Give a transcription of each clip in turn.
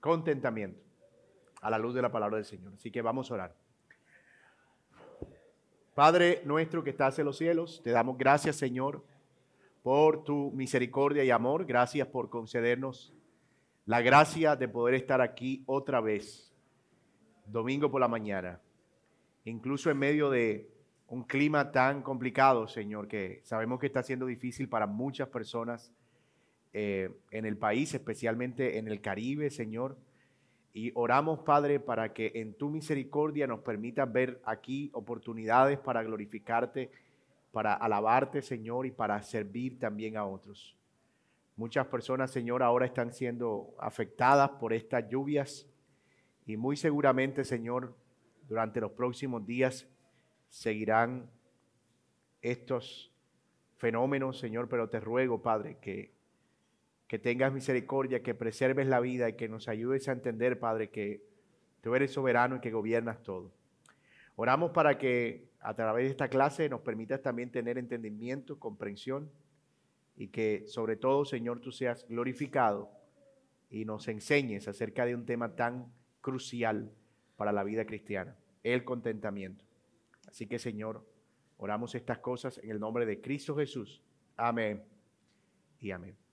Contentamiento. A la luz de la palabra del Señor. Así que vamos a orar. Padre nuestro que estás en los cielos, te damos gracias, Señor, por tu misericordia y amor. Gracias por concedernos la gracia de poder estar aquí otra vez, domingo por la mañana, incluso en medio de un clima tan complicado, Señor, que sabemos que está siendo difícil para muchas personas eh, en el país, especialmente en el Caribe, Señor. Y oramos, Padre, para que en tu misericordia nos permitas ver aquí oportunidades para glorificarte, para alabarte, Señor, y para servir también a otros. Muchas personas, Señor, ahora están siendo afectadas por estas lluvias y muy seguramente, Señor, durante los próximos días seguirán estos fenómenos, Señor, pero te ruego, Padre, que, que tengas misericordia, que preserves la vida y que nos ayudes a entender, Padre, que tú eres soberano y que gobiernas todo. Oramos para que a través de esta clase nos permitas también tener entendimiento, comprensión y que sobre todo, Señor, tú seas glorificado y nos enseñes acerca de un tema tan crucial para la vida cristiana, el contentamiento. Así que Señor, oramos estas cosas en el nombre de Cristo Jesús. Amén y amén.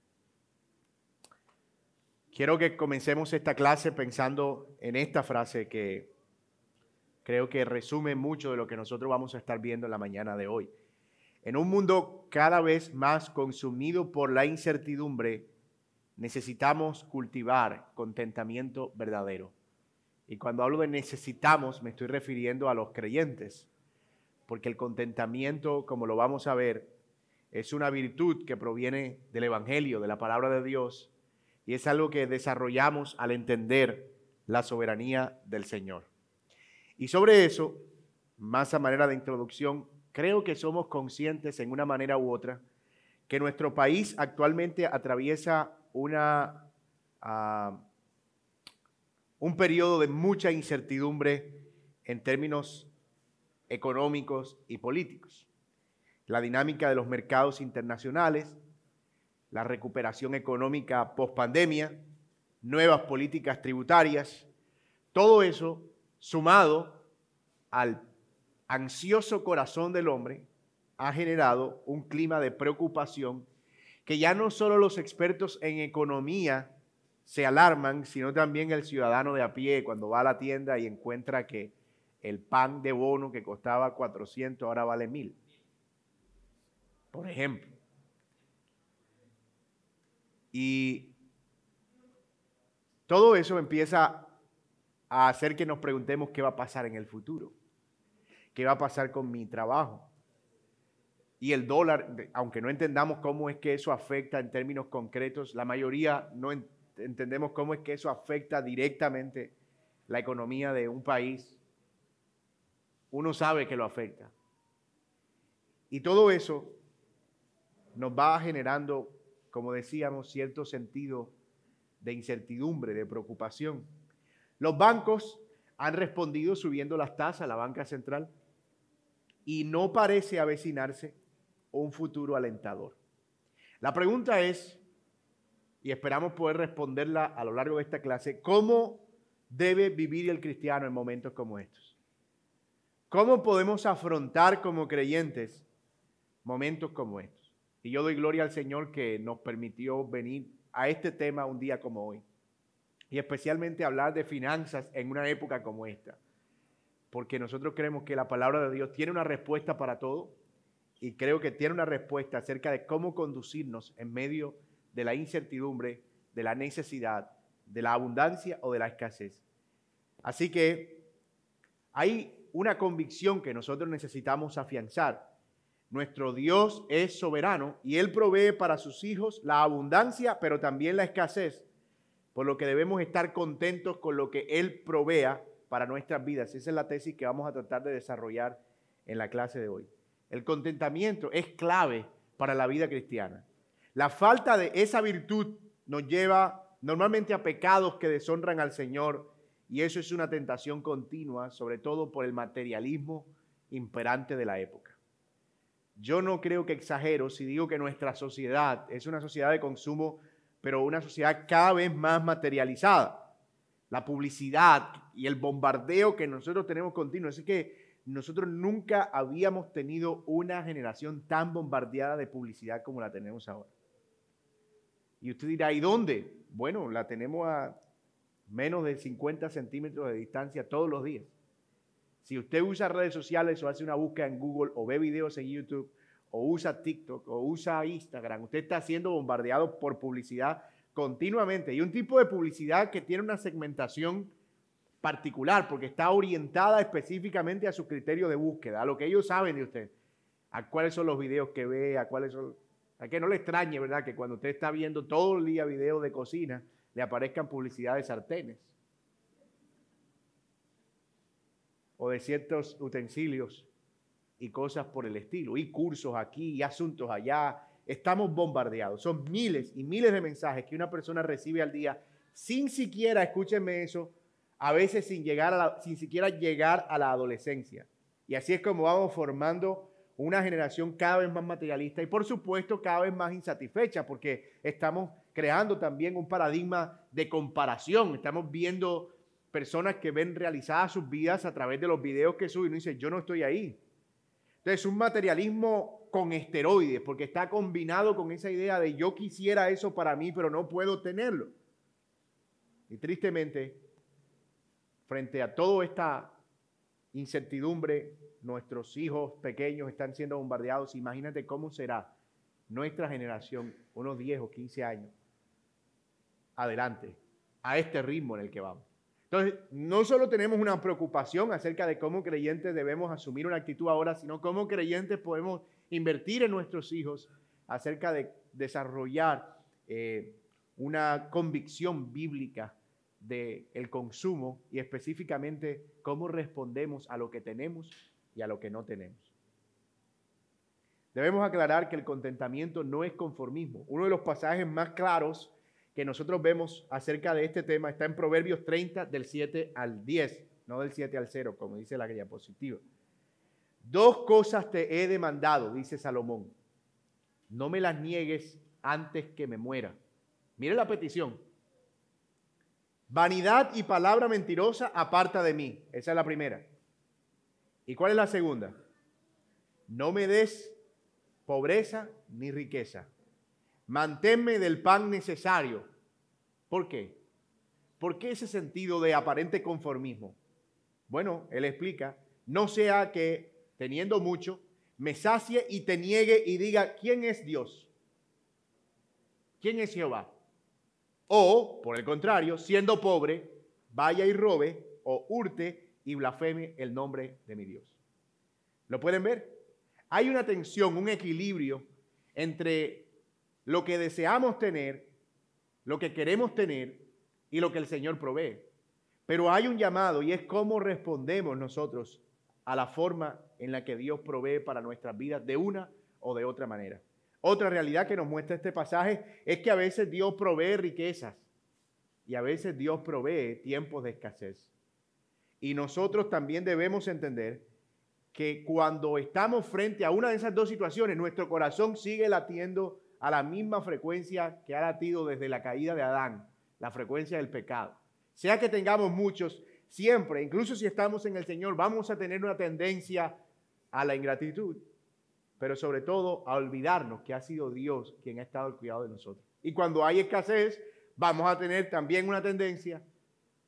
Quiero que comencemos esta clase pensando en esta frase que creo que resume mucho de lo que nosotros vamos a estar viendo en la mañana de hoy. En un mundo cada vez más consumido por la incertidumbre, necesitamos cultivar contentamiento verdadero. Y cuando hablo de necesitamos, me estoy refiriendo a los creyentes porque el contentamiento, como lo vamos a ver, es una virtud que proviene del Evangelio, de la palabra de Dios, y es algo que desarrollamos al entender la soberanía del Señor. Y sobre eso, más a manera de introducción, creo que somos conscientes en una manera u otra que nuestro país actualmente atraviesa una, uh, un periodo de mucha incertidumbre en términos económicos y políticos. La dinámica de los mercados internacionales, la recuperación económica post pandemia, nuevas políticas tributarias, todo eso sumado al ansioso corazón del hombre ha generado un clima de preocupación que ya no solo los expertos en economía se alarman, sino también el ciudadano de a pie cuando va a la tienda y encuentra que el pan de bono que costaba 400 ahora vale 1000. Por ejemplo. Y todo eso empieza a hacer que nos preguntemos qué va a pasar en el futuro. ¿Qué va a pasar con mi trabajo? Y el dólar, aunque no entendamos cómo es que eso afecta en términos concretos, la mayoría no entendemos cómo es que eso afecta directamente la economía de un país uno sabe que lo afecta. Y todo eso nos va generando, como decíamos, cierto sentido de incertidumbre, de preocupación. Los bancos han respondido subiendo las tasas, la banca central, y no parece avecinarse un futuro alentador. La pregunta es, y esperamos poder responderla a lo largo de esta clase, ¿cómo debe vivir el cristiano en momentos como estos? ¿Cómo podemos afrontar como creyentes momentos como estos? Y yo doy gloria al Señor que nos permitió venir a este tema un día como hoy. Y especialmente hablar de finanzas en una época como esta. Porque nosotros creemos que la palabra de Dios tiene una respuesta para todo. Y creo que tiene una respuesta acerca de cómo conducirnos en medio de la incertidumbre, de la necesidad, de la abundancia o de la escasez. Así que hay una convicción que nosotros necesitamos afianzar. Nuestro Dios es soberano y Él provee para sus hijos la abundancia, pero también la escasez, por lo que debemos estar contentos con lo que Él provea para nuestras vidas. Esa es la tesis que vamos a tratar de desarrollar en la clase de hoy. El contentamiento es clave para la vida cristiana. La falta de esa virtud nos lleva normalmente a pecados que deshonran al Señor y eso es una tentación continua, sobre todo por el materialismo imperante de la época. Yo no creo que exagero si digo que nuestra sociedad es una sociedad de consumo, pero una sociedad cada vez más materializada. la publicidad y el bombardeo que nosotros tenemos continuo. Así que nosotros nunca habíamos tenido una generación tan bombardeada de publicidad como la tenemos ahora. Y usted dirá, ¿y dónde? Bueno, la tenemos a menos de 50 centímetros de distancia todos los días. Si usted usa redes sociales o hace una búsqueda en Google o ve videos en YouTube o usa TikTok o usa Instagram, usted está siendo bombardeado por publicidad continuamente. Y un tipo de publicidad que tiene una segmentación particular porque está orientada específicamente a su criterio de búsqueda, a lo que ellos saben de usted, a cuáles son los videos que ve, a cuáles son... A que no le extrañe, ¿verdad? Que cuando usted está viendo todo el día videos de cocina, le aparezcan publicidad de sartenes o de ciertos utensilios y cosas por el estilo, y cursos aquí y asuntos allá. Estamos bombardeados. Son miles y miles de mensajes que una persona recibe al día sin siquiera, escúchenme eso, a veces sin, llegar a sin siquiera llegar a la adolescencia. Y así es como vamos formando una generación cada vez más materialista y por supuesto cada vez más insatisfecha porque estamos creando también un paradigma de comparación. Estamos viendo personas que ven realizadas sus vidas a través de los videos que suben y dicen, yo no estoy ahí. Entonces, un materialismo con esteroides, porque está combinado con esa idea de yo quisiera eso para mí, pero no puedo tenerlo. Y tristemente, frente a toda esta incertidumbre, nuestros hijos pequeños están siendo bombardeados. Imagínate cómo será nuestra generación, unos 10 o 15 años, adelante, a este ritmo en el que vamos. Entonces, no solo tenemos una preocupación acerca de cómo creyentes debemos asumir una actitud ahora, sino cómo creyentes podemos invertir en nuestros hijos acerca de desarrollar eh, una convicción bíblica del el consumo y específicamente cómo respondemos a lo que tenemos y a lo que no tenemos. Debemos aclarar que el contentamiento no es conformismo. Uno de los pasajes más claros que nosotros vemos acerca de este tema está en Proverbios 30 del 7 al 10, no del 7 al 0, como dice la diapositiva. Dos cosas te he demandado, dice Salomón. No me las niegues antes que me muera. Mire la petición. Vanidad y palabra mentirosa aparta de mí. Esa es la primera. ¿Y cuál es la segunda? No me des pobreza ni riqueza manténme del pan necesario. ¿Por qué? ¿Por qué ese sentido de aparente conformismo? Bueno, él explica, no sea que teniendo mucho, me sacie y te niegue y diga, ¿quién es Dios? ¿Quién es Jehová? O, por el contrario, siendo pobre, vaya y robe o hurte y blasfeme el nombre de mi Dios. ¿Lo pueden ver? Hay una tensión, un equilibrio entre lo que deseamos tener, lo que queremos tener y lo que el Señor provee. Pero hay un llamado y es cómo respondemos nosotros a la forma en la que Dios provee para nuestras vidas de una o de otra manera. Otra realidad que nos muestra este pasaje es que a veces Dios provee riquezas y a veces Dios provee tiempos de escasez. Y nosotros también debemos entender que cuando estamos frente a una de esas dos situaciones, nuestro corazón sigue latiendo a la misma frecuencia que ha latido desde la caída de Adán, la frecuencia del pecado. Sea que tengamos muchos, siempre, incluso si estamos en el Señor, vamos a tener una tendencia a la ingratitud, pero sobre todo a olvidarnos que ha sido Dios quien ha estado al cuidado de nosotros. Y cuando hay escasez, vamos a tener también una tendencia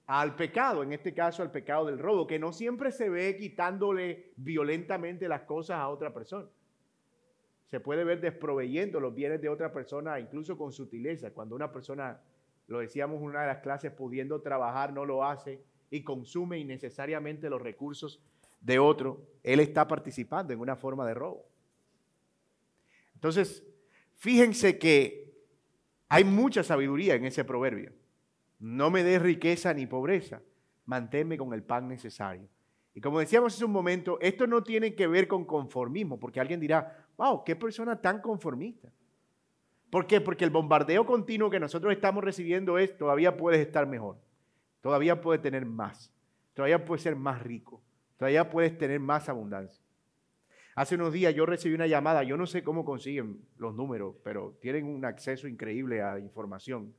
al pecado, en este caso al pecado del robo, que no siempre se ve quitándole violentamente las cosas a otra persona se puede ver desproveyendo los bienes de otra persona, incluso con sutileza. Cuando una persona, lo decíamos en una de las clases, pudiendo trabajar, no lo hace y consume innecesariamente los recursos de otro, él está participando en una forma de robo. Entonces, fíjense que hay mucha sabiduría en ese proverbio. No me des riqueza ni pobreza, manténme con el pan necesario. Y como decíamos hace un momento, esto no tiene que ver con conformismo, porque alguien dirá, wow, qué persona tan conformista. ¿Por qué? Porque el bombardeo continuo que nosotros estamos recibiendo es, todavía puedes estar mejor, todavía puedes tener más, todavía puedes ser más rico, todavía puedes tener más abundancia. Hace unos días yo recibí una llamada, yo no sé cómo consiguen los números, pero tienen un acceso increíble a información.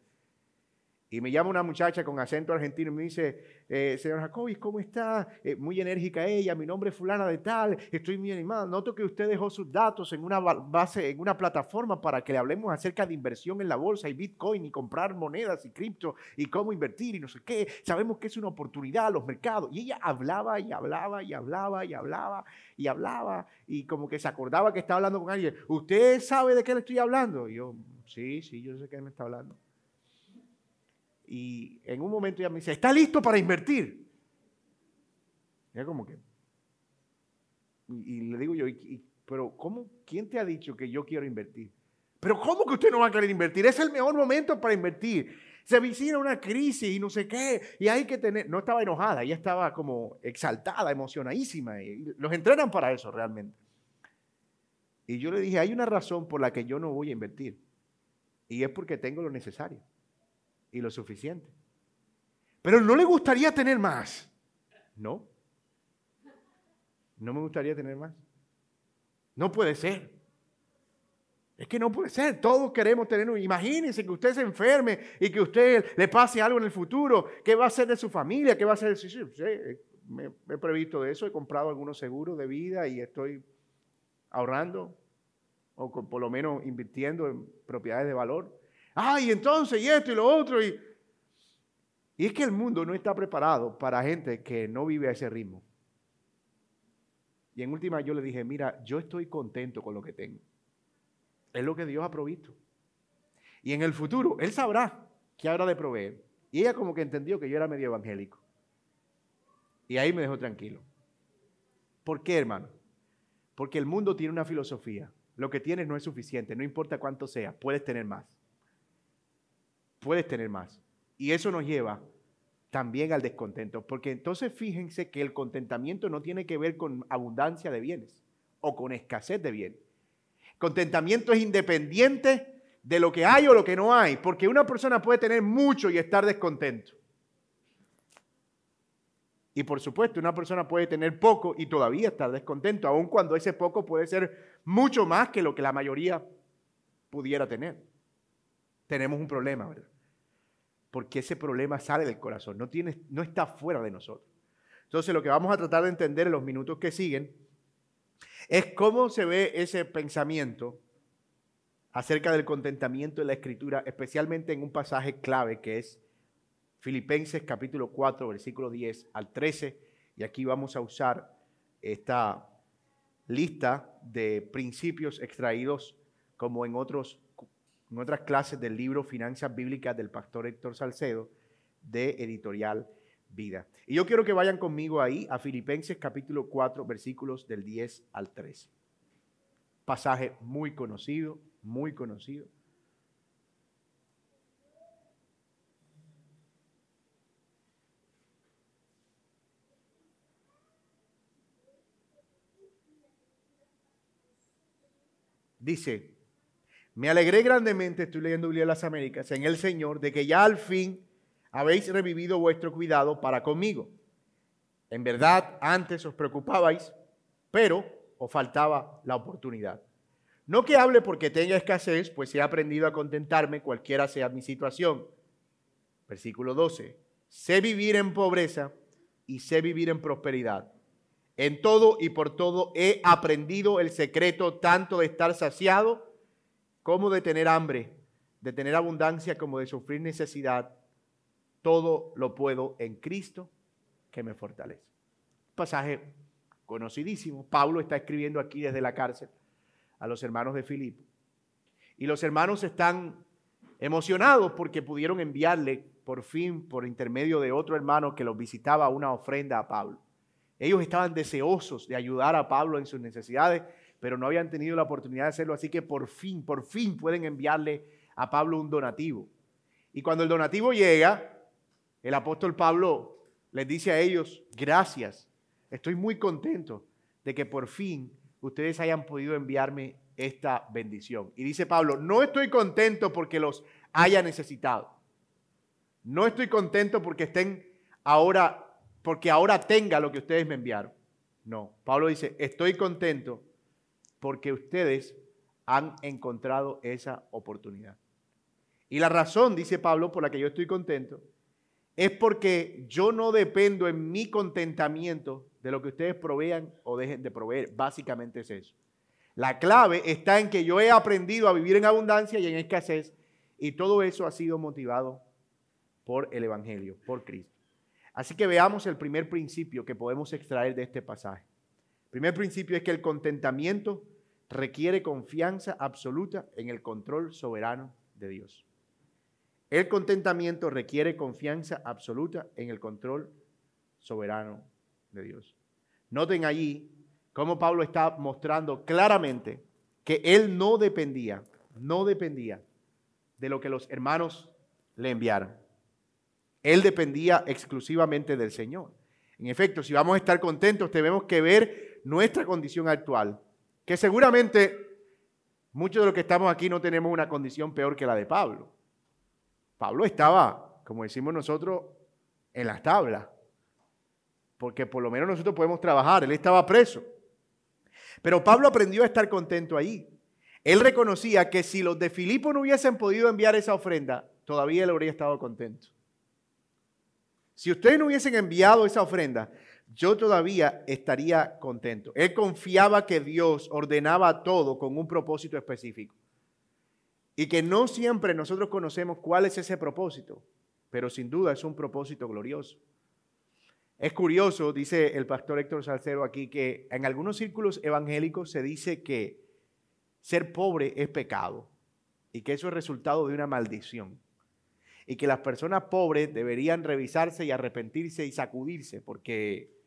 Y me llama una muchacha con acento argentino y me dice, eh, señor Jacobis, ¿cómo está? Eh, muy enérgica ella, mi nombre es fulana de tal, estoy muy animada. Noto que usted dejó sus datos en una base, en una plataforma para que le hablemos acerca de inversión en la bolsa y Bitcoin y comprar monedas y cripto y cómo invertir y no sé qué. Sabemos que es una oportunidad los mercados. Y ella hablaba y hablaba y hablaba y hablaba y hablaba y como que se acordaba que estaba hablando con alguien. ¿Usted sabe de qué le estoy hablando? Y yo, sí, sí, yo sé de qué me está hablando. Y en un momento ella me dice, ¿está listo para invertir? Como que... Y, le digo yo, pero ¿cómo? ¿Quién te ha dicho que yo quiero invertir? Pero ¿cómo que usted no va a querer invertir? Es el mejor momento para invertir. Se avicina una crisis y no sé qué. Y hay que tener... No estaba enojada, ella estaba como exaltada, emocionadísima. Los entrenan para eso realmente. Y yo le dije, hay una razón por la que yo no voy a invertir. Y es porque tengo lo necesario y lo suficiente. Pero no le gustaría tener más. No. No me gustaría tener más. No puede ser. Es que no puede ser. Todos queremos tener un. Imagínense que usted se enferme y que usted le pase algo en el futuro. ¿Qué va a hacer de su familia? ¿Qué va a hacer de su.? Sí, me, he previsto de eso. He comprado algunos seguros de vida y estoy ahorrando o por lo menos invirtiendo en propiedades de valor ay, entonces, y esto y lo otro. Y, y es que el mundo no está preparado para gente que no vive a ese ritmo. Y en última yo le dije, mira, yo estoy contento con lo que tengo. Es lo que Dios ha provisto. Y en el futuro, Él sabrá qué habrá de proveer. Y ella como que entendió que yo era medio evangélico. Y ahí me dejó tranquilo. ¿Por qué, hermano? Porque el mundo tiene una filosofía. Lo que tienes no es suficiente, no importa cuánto sea, puedes tener más puedes tener más. Y eso nos lleva también al descontento, porque entonces fíjense que el contentamiento no tiene que ver con abundancia de bienes o con escasez de bienes. Contentamiento es independiente de lo que hay o lo que no hay, porque una persona puede tener mucho y estar descontento. Y por supuesto, una persona puede tener poco y todavía estar descontento, aun cuando ese poco puede ser mucho más que lo que la mayoría pudiera tener tenemos un problema, ¿verdad? Porque ese problema sale del corazón, no, tiene, no está fuera de nosotros. Entonces lo que vamos a tratar de entender en los minutos que siguen es cómo se ve ese pensamiento acerca del contentamiento de la escritura, especialmente en un pasaje clave que es Filipenses capítulo 4, versículo 10 al 13. Y aquí vamos a usar esta lista de principios extraídos como en otros en otras clases del libro Finanzas Bíblicas del pastor Héctor Salcedo de Editorial Vida. Y yo quiero que vayan conmigo ahí a Filipenses capítulo 4 versículos del 10 al 13. Pasaje muy conocido, muy conocido. Dice, me alegré grandemente, estoy leyendo Biblia de las Américas, en el Señor, de que ya al fin habéis revivido vuestro cuidado para conmigo. En verdad, antes os preocupabais, pero os faltaba la oportunidad. No que hable porque tenga escasez, pues he aprendido a contentarme cualquiera sea mi situación. Versículo 12. Sé vivir en pobreza y sé vivir en prosperidad. En todo y por todo he aprendido el secreto tanto de estar saciado como de tener hambre, de tener abundancia, como de sufrir necesidad. Todo lo puedo en Cristo que me fortalece. Pasaje conocidísimo. Pablo está escribiendo aquí desde la cárcel a los hermanos de Filipo. Y los hermanos están emocionados porque pudieron enviarle por fin, por intermedio de otro hermano que los visitaba, una ofrenda a Pablo. Ellos estaban deseosos de ayudar a Pablo en sus necesidades pero no habían tenido la oportunidad de hacerlo, así que por fin, por fin pueden enviarle a Pablo un donativo. Y cuando el donativo llega, el apóstol Pablo les dice a ellos, gracias, estoy muy contento de que por fin ustedes hayan podido enviarme esta bendición. Y dice Pablo, no estoy contento porque los haya necesitado. No estoy contento porque estén ahora, porque ahora tenga lo que ustedes me enviaron. No, Pablo dice, estoy contento porque ustedes han encontrado esa oportunidad. Y la razón, dice Pablo, por la que yo estoy contento, es porque yo no dependo en mi contentamiento de lo que ustedes provean o dejen de proveer. Básicamente es eso. La clave está en que yo he aprendido a vivir en abundancia y en escasez y todo eso ha sido motivado por el Evangelio, por Cristo. Así que veamos el primer principio que podemos extraer de este pasaje. Primer principio es que el contentamiento requiere confianza absoluta en el control soberano de Dios. El contentamiento requiere confianza absoluta en el control soberano de Dios. Noten allí cómo Pablo está mostrando claramente que él no dependía, no dependía de lo que los hermanos le enviaran. Él dependía exclusivamente del Señor. En efecto, si vamos a estar contentos, tenemos que ver nuestra condición actual, que seguramente muchos de los que estamos aquí no tenemos una condición peor que la de Pablo. Pablo estaba, como decimos nosotros, en las tablas, porque por lo menos nosotros podemos trabajar, él estaba preso. Pero Pablo aprendió a estar contento ahí. Él reconocía que si los de Filipo no hubiesen podido enviar esa ofrenda, todavía él habría estado contento. Si ustedes no hubiesen enviado esa ofrenda, yo todavía estaría contento. Él confiaba que Dios ordenaba todo con un propósito específico. Y que no siempre nosotros conocemos cuál es ese propósito, pero sin duda es un propósito glorioso. Es curioso, dice el pastor Héctor Salcero aquí, que en algunos círculos evangélicos se dice que ser pobre es pecado y que eso es resultado de una maldición. Y que las personas pobres deberían revisarse y arrepentirse y sacudirse, porque,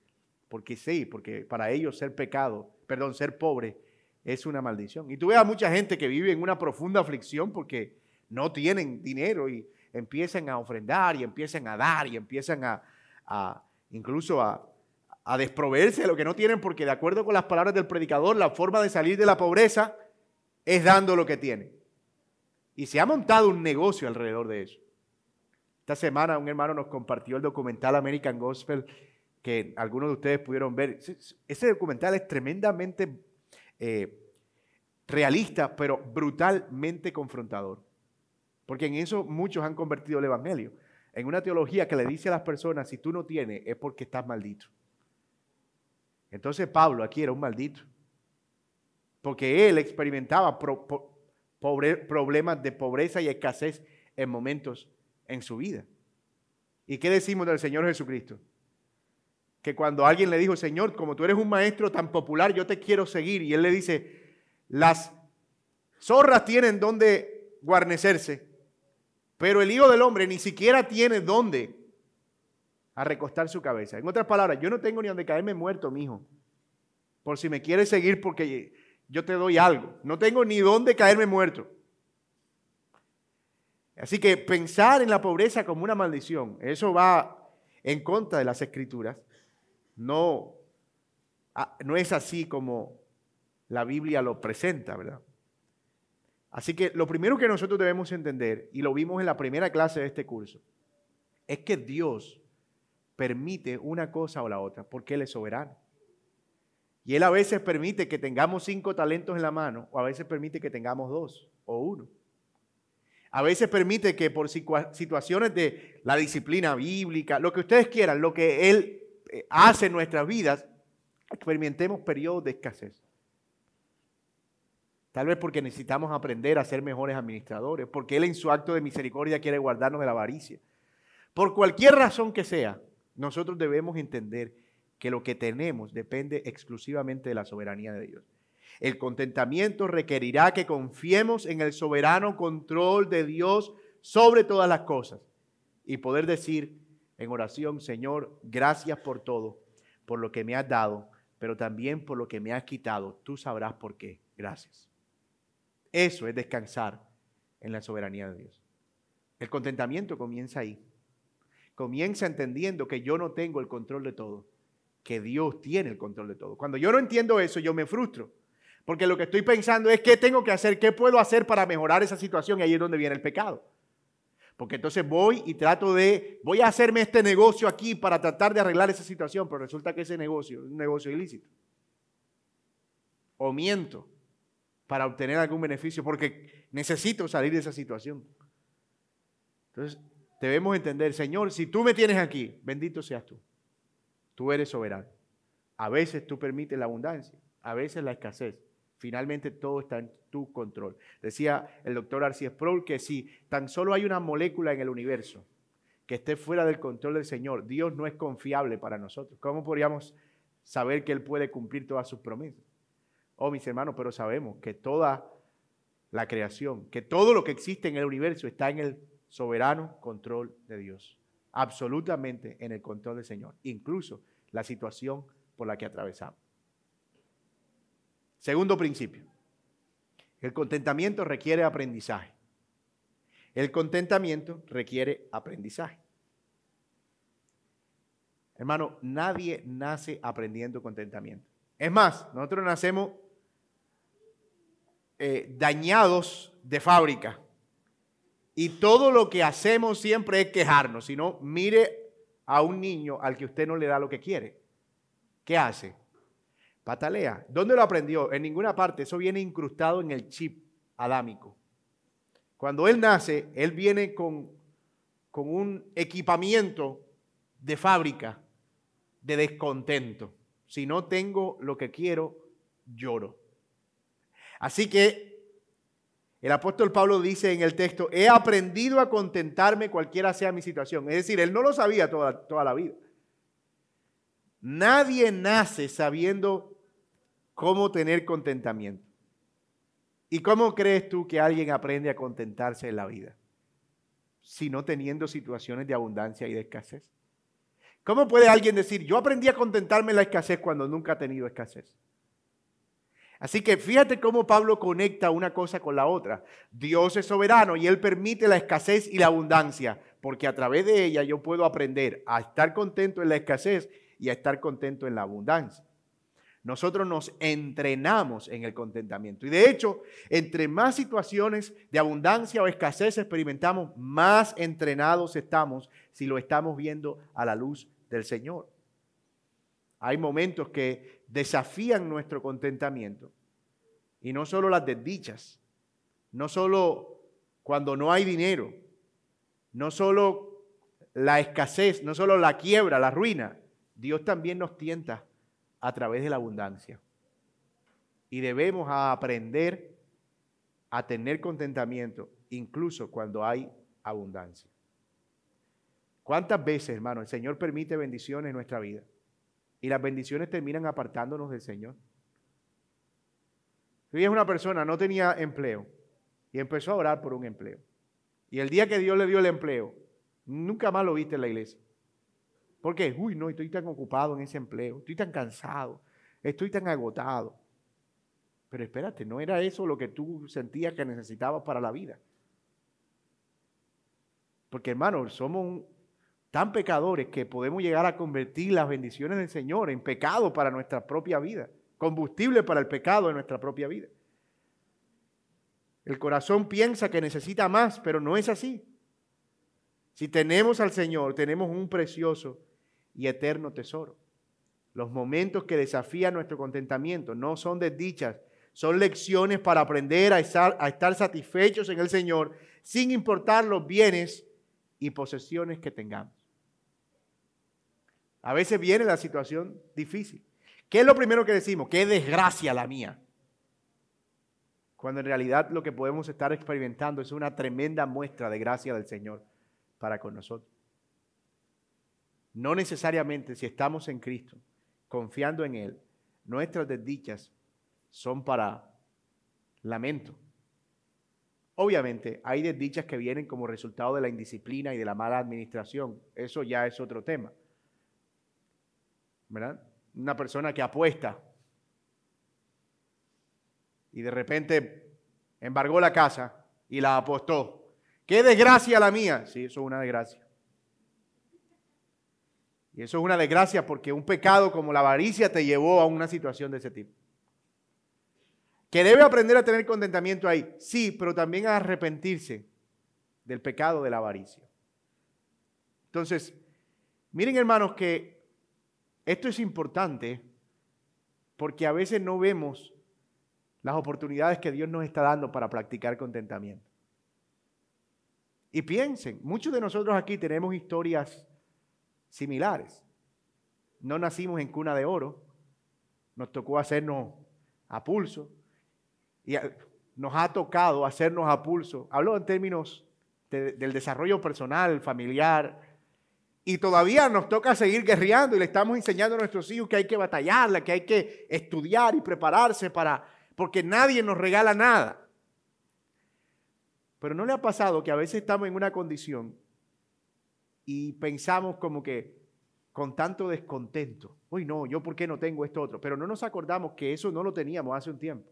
porque sí, porque para ellos ser pecado, perdón, ser pobre es una maldición. Y tú ves a mucha gente que vive en una profunda aflicción porque no tienen dinero y empiezan a ofrendar y empiezan a dar y empiezan a, incluso a, a desproveerse de lo que no tienen porque de acuerdo con las palabras del predicador, la forma de salir de la pobreza es dando lo que tienen. Y se ha montado un negocio alrededor de eso. Esta semana un hermano nos compartió el documental American Gospel que algunos de ustedes pudieron ver. Ese documental es tremendamente eh, realista, pero brutalmente confrontador. Porque en eso muchos han convertido el Evangelio. En una teología que le dice a las personas, si tú no tienes, es porque estás maldito. Entonces Pablo aquí era un maldito. Porque él experimentaba problemas de pobreza y escasez en momentos en su vida. ¿Y qué decimos del Señor Jesucristo? Que cuando alguien le dijo, Señor, como tú eres un maestro tan popular, yo te quiero seguir. Y él le dice, las zorras tienen donde guarnecerse, pero el Hijo del Hombre ni siquiera tiene donde a recostar su cabeza. En otras palabras, yo no tengo ni donde caerme muerto, mi hijo. Por si me quieres seguir porque yo te doy algo. No tengo ni dónde caerme muerto. Así que pensar en la pobreza como una maldición, eso va en contra de las escrituras no, ah, no es así como la Biblia lo presenta, ¿verdad? Así que lo primero que nosotros debemos entender, y lo vimos en la primera clase de este curso, es que Dios permite una cosa o la otra porque Él es soberano. Y Él a veces permite que tengamos cinco talentos en la mano, o a veces permite que tengamos dos o uno. A veces permite que por situaciones de la disciplina bíblica, lo que ustedes quieran, lo que Él hace en nuestras vidas, experimentemos periodos de escasez. Tal vez porque necesitamos aprender a ser mejores administradores, porque Él en su acto de misericordia quiere guardarnos de la avaricia. Por cualquier razón que sea, nosotros debemos entender que lo que tenemos depende exclusivamente de la soberanía de Dios. El contentamiento requerirá que confiemos en el soberano control de Dios sobre todas las cosas y poder decir, en oración, Señor, gracias por todo, por lo que me has dado, pero también por lo que me has quitado. Tú sabrás por qué. Gracias. Eso es descansar en la soberanía de Dios. El contentamiento comienza ahí. Comienza entendiendo que yo no tengo el control de todo, que Dios tiene el control de todo. Cuando yo no entiendo eso, yo me frustro. Porque lo que estoy pensando es qué tengo que hacer, qué puedo hacer para mejorar esa situación y ahí es donde viene el pecado. Porque entonces voy y trato de, voy a hacerme este negocio aquí para tratar de arreglar esa situación, pero resulta que ese negocio es un negocio ilícito. O miento para obtener algún beneficio porque necesito salir de esa situación. Entonces, debemos entender, Señor, si tú me tienes aquí, bendito seas tú. Tú eres soberano. A veces tú permites la abundancia, a veces la escasez. Finalmente todo está en tu control. Decía el doctor Arcía Sproul que si tan solo hay una molécula en el universo que esté fuera del control del Señor, Dios no es confiable para nosotros. ¿Cómo podríamos saber que Él puede cumplir todas sus promesas? Oh, mis hermanos, pero sabemos que toda la creación, que todo lo que existe en el universo está en el soberano control de Dios. Absolutamente en el control del Señor. Incluso la situación por la que atravesamos. Segundo principio. El contentamiento requiere aprendizaje. El contentamiento requiere aprendizaje. Hermano, nadie nace aprendiendo contentamiento. Es más, nosotros nacemos eh, dañados de fábrica. Y todo lo que hacemos siempre es quejarnos. Si no, mire a un niño al que usted no le da lo que quiere. ¿Qué hace? Patalea. ¿Dónde lo aprendió? En ninguna parte. Eso viene incrustado en el chip adámico. Cuando él nace, él viene con, con un equipamiento de fábrica de descontento. Si no tengo lo que quiero, lloro. Así que el apóstol Pablo dice en el texto, he aprendido a contentarme cualquiera sea mi situación. Es decir, él no lo sabía toda, toda la vida. Nadie nace sabiendo cómo tener contentamiento. ¿Y cómo crees tú que alguien aprende a contentarse en la vida? Si no teniendo situaciones de abundancia y de escasez. ¿Cómo puede alguien decir, yo aprendí a contentarme en la escasez cuando nunca ha tenido escasez? Así que fíjate cómo Pablo conecta una cosa con la otra. Dios es soberano y Él permite la escasez y la abundancia, porque a través de ella yo puedo aprender a estar contento en la escasez y a estar contento en la abundancia. Nosotros nos entrenamos en el contentamiento. Y de hecho, entre más situaciones de abundancia o escasez experimentamos, más entrenados estamos si lo estamos viendo a la luz del Señor. Hay momentos que desafían nuestro contentamiento. Y no solo las desdichas, no solo cuando no hay dinero, no solo la escasez, no solo la quiebra, la ruina, Dios también nos tienta a través de la abundancia. Y debemos aprender a tener contentamiento incluso cuando hay abundancia. ¿Cuántas veces, hermano, el Señor permite bendiciones en nuestra vida? Y las bendiciones terminan apartándonos del Señor. Si es una persona, no tenía empleo y empezó a orar por un empleo. Y el día que Dios le dio el empleo, nunca más lo viste en la iglesia. ¿Por qué? Uy, no, estoy tan ocupado en ese empleo, estoy tan cansado, estoy tan agotado. Pero espérate, no era eso lo que tú sentías que necesitabas para la vida. Porque hermano, somos tan pecadores que podemos llegar a convertir las bendiciones del Señor en pecado para nuestra propia vida, combustible para el pecado en nuestra propia vida. El corazón piensa que necesita más, pero no es así. Si tenemos al Señor, tenemos un precioso y eterno tesoro. Los momentos que desafían nuestro contentamiento no son desdichas, son lecciones para aprender a estar, satisfechos en el Señor sin importar los bienes y posesiones que tengamos. A veces viene la situación difícil. ¿Qué es lo primero que decimos? Qué desgracia la mía. Cuando en realidad lo que podemos estar experimentando es una tremenda muestra de gracia del Señor para con nosotros. No necesariamente si estamos en Cristo, confiando en Él, nuestras desdichas son para lamento. Obviamente hay desdichas que vienen como resultado de la indisciplina y de la mala administración. Eso ya es otro tema. ¿Verdad? Una persona que apuesta y de repente embargó la casa y la apostó. ¡Qué desgracia la mía! Sí, eso es una desgracia. Y eso es una desgracia porque un pecado como la avaricia te llevó a una situación de ese tipo. Que debe aprender a tener contentamiento ahí, sí, pero también a arrepentirse del pecado de la avaricia. Entonces, miren hermanos que esto es importante porque a veces no vemos las oportunidades que Dios nos está dando para practicar contentamiento. Y piensen, muchos de nosotros aquí tenemos historias similares. No nacimos en cuna de oro, nos tocó hacernos a pulso y nos ha tocado hacernos a pulso. Hablo en términos del desarrollo personal, familiar, y todavía nos toca seguir guerreando y le estamos enseñando a nuestros hijos que hay que batallarla, que hay que estudiar y prepararse para, porque nadie nos regala nada. Pero ¿no le ha pasado que a veces estamos en una condición y pensamos como que con tanto descontento, uy no, yo por qué no tengo esto otro, pero no nos acordamos que eso no lo teníamos hace un tiempo.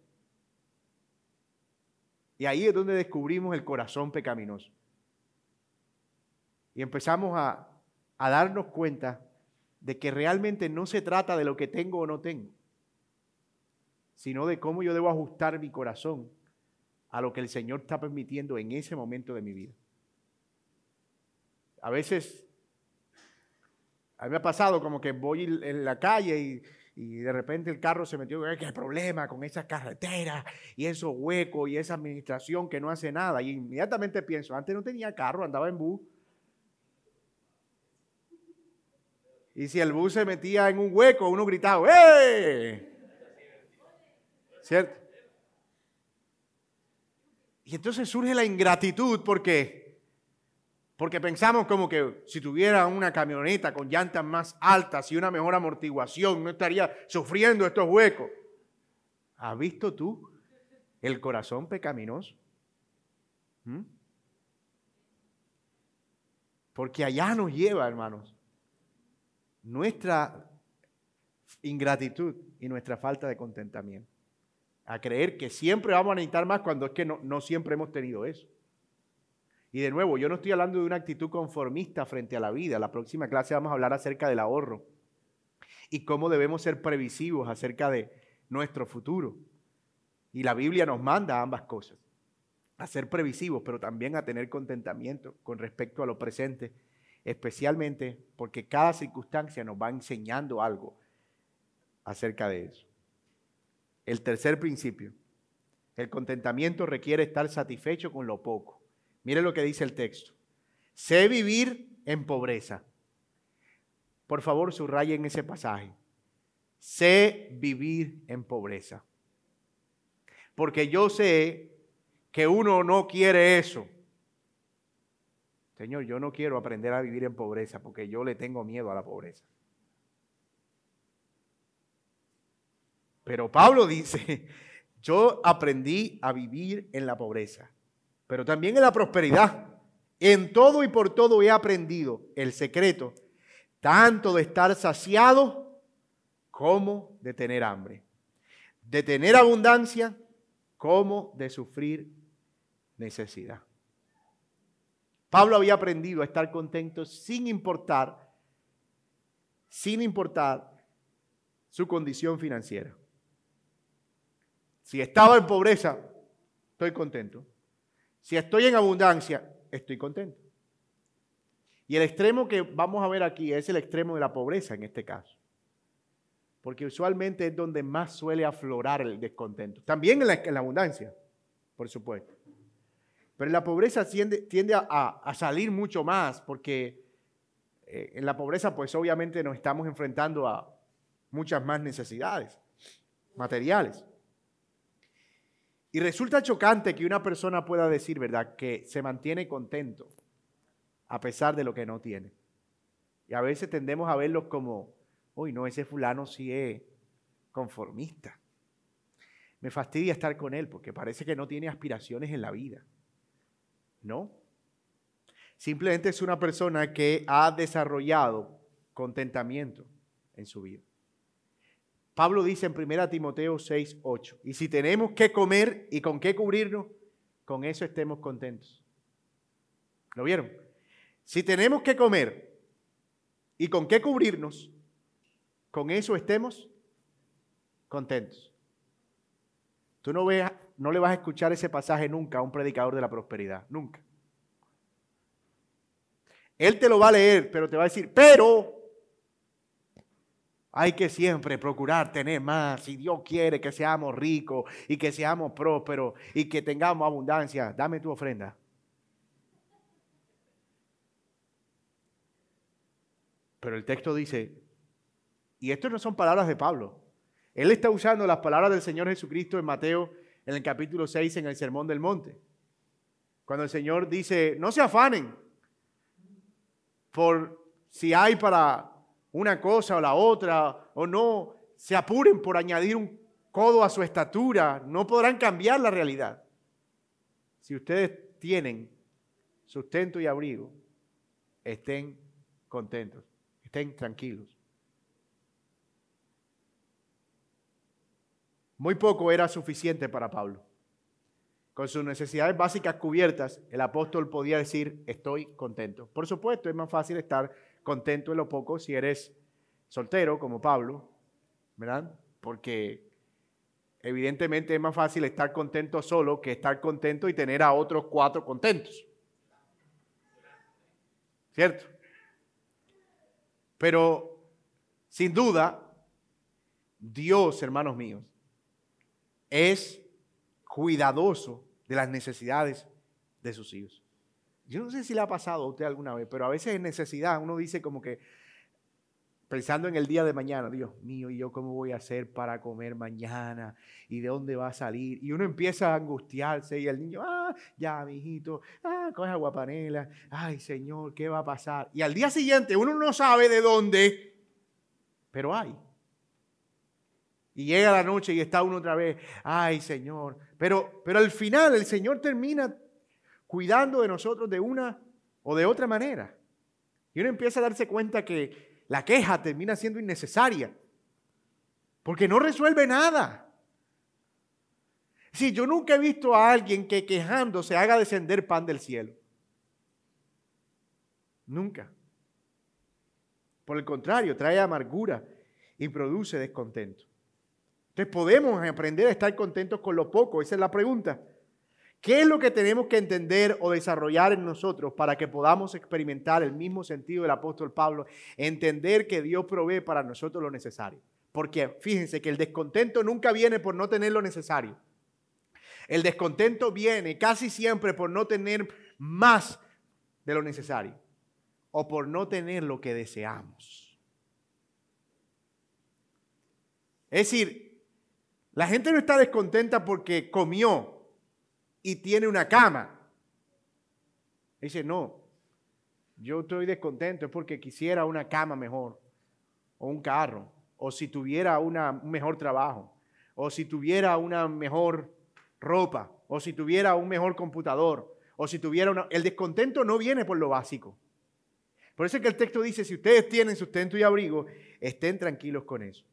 Y ahí es donde descubrimos el corazón pecaminoso. Y empezamos a, a darnos cuenta de que realmente no se trata de lo que tengo o no tengo, sino de cómo yo debo ajustar mi corazón a lo que el Señor está permitiendo en ese momento de mi vida. A veces, a mí me ha pasado como que voy en la calle y, de repente el carro se metió, ¿qué problema con esa carretera y esos huecos y esa administración que no hace nada? Y inmediatamente pienso, antes no tenía carro, andaba en bus. Y si el bus se metía en un hueco, uno gritaba, ¡eh! ¿Cierto? Y entonces surge la ingratitud porque porque pensamos como que si tuviera una camioneta con llantas más altas y una mejor amortiguación, no estaría sufriendo estos huecos. ¿Has visto tú el corazón pecaminoso? ¿Mm? Porque allá nos lleva, hermanos, nuestra ingratitud y nuestra falta de contentamiento a creer que siempre vamos a necesitar más cuando es que no, no siempre hemos tenido eso. Y de nuevo, yo no estoy hablando de una actitud conformista frente a la vida. La próxima clase vamos a hablar acerca del ahorro y cómo debemos ser previsivos acerca de nuestro futuro. Y la Biblia nos manda ambas cosas, a ser previsivos, pero también a tener contentamiento con respecto a lo presente, especialmente porque cada circunstancia nos va enseñando algo acerca de eso. El tercer principio, el contentamiento requiere estar satisfecho con lo poco. Mire lo que dice el texto. Sé vivir en pobreza. Por favor, subrayen ese pasaje. Sé vivir en pobreza. Porque yo sé que uno no quiere eso. Señor, yo no quiero aprender a vivir en pobreza porque yo le tengo miedo a la pobreza. Pero Pablo dice, yo aprendí a vivir en la pobreza, pero también en la prosperidad. En todo y por todo he aprendido el secreto, tanto de estar saciado como de tener hambre, de tener abundancia como de sufrir necesidad. Pablo había aprendido a estar contento sin importar, sin importar su condición financiera. Si estaba en pobreza, estoy contento. Si estoy en abundancia, estoy contento. Y el extremo que vamos a ver aquí es el extremo de la pobreza en este caso. Porque usualmente es donde más suele aflorar el descontento. También en la, abundancia, por supuesto. Pero la pobreza tiende, a, salir mucho más porque eh, en la pobreza pues obviamente nos estamos enfrentando a muchas más necesidades materiales. Y resulta chocante que una persona pueda decir, ¿verdad?, que se mantiene contento a pesar de lo que no tiene. Y a veces tendemos a verlos como, uy, no, ese fulano sí es conformista. Me fastidia estar con él porque parece que no tiene aspiraciones en la vida. No. Simplemente es una persona que ha desarrollado contentamiento en su vida. Pablo dice en 1 Timoteo 6, 8, y si tenemos que comer y con qué cubrirnos, con eso estemos contentos. ¿Lo vieron? Si tenemos que comer y con qué cubrirnos, con eso estemos contentos. Tú no, veas, no le vas a escuchar ese pasaje nunca a un predicador de la prosperidad, nunca. Él te lo va a leer, pero te va a decir, pero hay que siempre procurar tener más. Si Dios quiere que seamos ricos y que seamos prósperos y que tengamos abundancia, dame tu ofrenda. Pero el texto dice, y esto no son palabras de Pablo, él está usando las palabras del Señor Jesucristo en Mateo, en el capítulo 6, en el Sermón del Monte. Cuando el Señor dice, no se afanen por si hay para una cosa o la otra, o no se apuren por añadir un codo a su estatura, no podrán cambiar la realidad. Si ustedes tienen sustento y abrigo, estén contentos, estén tranquilos. Muy poco era suficiente para Pablo. Con sus necesidades básicas cubiertas, el apóstol podía decir, estoy contento. Por supuesto, es más fácil estar contento en lo poco si eres soltero, como Pablo, ¿verdad? Porque evidentemente es más fácil estar contento solo que estar contento y tener a otros cuatro contentos. ¿Cierto? Pero, sin duda, Dios, hermanos míos, es cuidadoso de las necesidades de sus hijos. Yo no sé si le ha pasado a usted alguna vez, pero a veces en necesidad uno dice como que, pensando en el día de mañana, Dios mío, ¿y yo cómo voy a hacer para comer mañana? ¿Y de dónde va a salir? Y uno empieza a angustiarse y el niño, ah, ya, mi hijito, ah, coge aguapanela, ay, Señor, ¿qué va a pasar? Y al día siguiente uno no sabe de dónde, pero hay. Y llega la noche y está uno otra vez, ay Señor. Pero, pero al final el Señor termina cuidando de nosotros de una o de otra manera. Y uno empieza a darse cuenta que la queja termina siendo innecesaria. Porque no resuelve nada. Sí, yo nunca he visto a alguien que quejando se haga descender pan del cielo. Nunca. Por el contrario, trae amargura y produce descontento. Entonces podemos aprender a estar contentos con lo poco. Esa es la pregunta. ¿Qué es lo que tenemos que entender o desarrollar en nosotros para que podamos experimentar el mismo sentido del apóstol Pablo? Entender que Dios provee para nosotros lo necesario. Porque fíjense que el descontento nunca viene por no tener lo necesario. El descontento viene casi siempre por no tener más de lo necesario o por no tener lo que deseamos. Es decir, la gente no está descontenta porque comió y tiene una cama. Dice, no, yo estoy descontento es porque quisiera una cama mejor, o un carro, o si tuviera una, un mejor trabajo, o si tuviera una mejor ropa, o si tuviera un mejor computador, o si tuviera una... El descontento no viene por lo básico. Por eso es que el texto dice, si ustedes tienen sustento y abrigo, estén tranquilos con eso.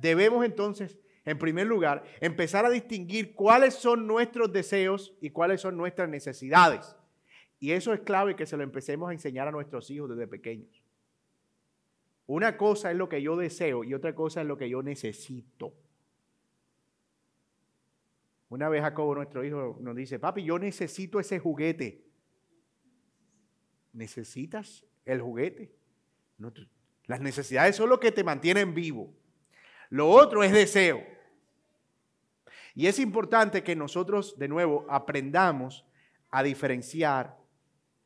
Debemos entonces en primer lugar, empezar a distinguir cuáles son nuestros deseos y cuáles son nuestras necesidades. Y eso es clave que se lo empecemos a enseñar a nuestros hijos desde pequeños. Una cosa es lo que yo deseo y otra cosa es lo que yo necesito. Una vez Jacobo, nuestro hijo, nos dice, papi, yo necesito ese juguete. ¿Necesitas el juguete? las necesidades son lo que te mantienen vivo. Lo otro es deseo. Y es importante que nosotros, de nuevo, aprendamos a diferenciar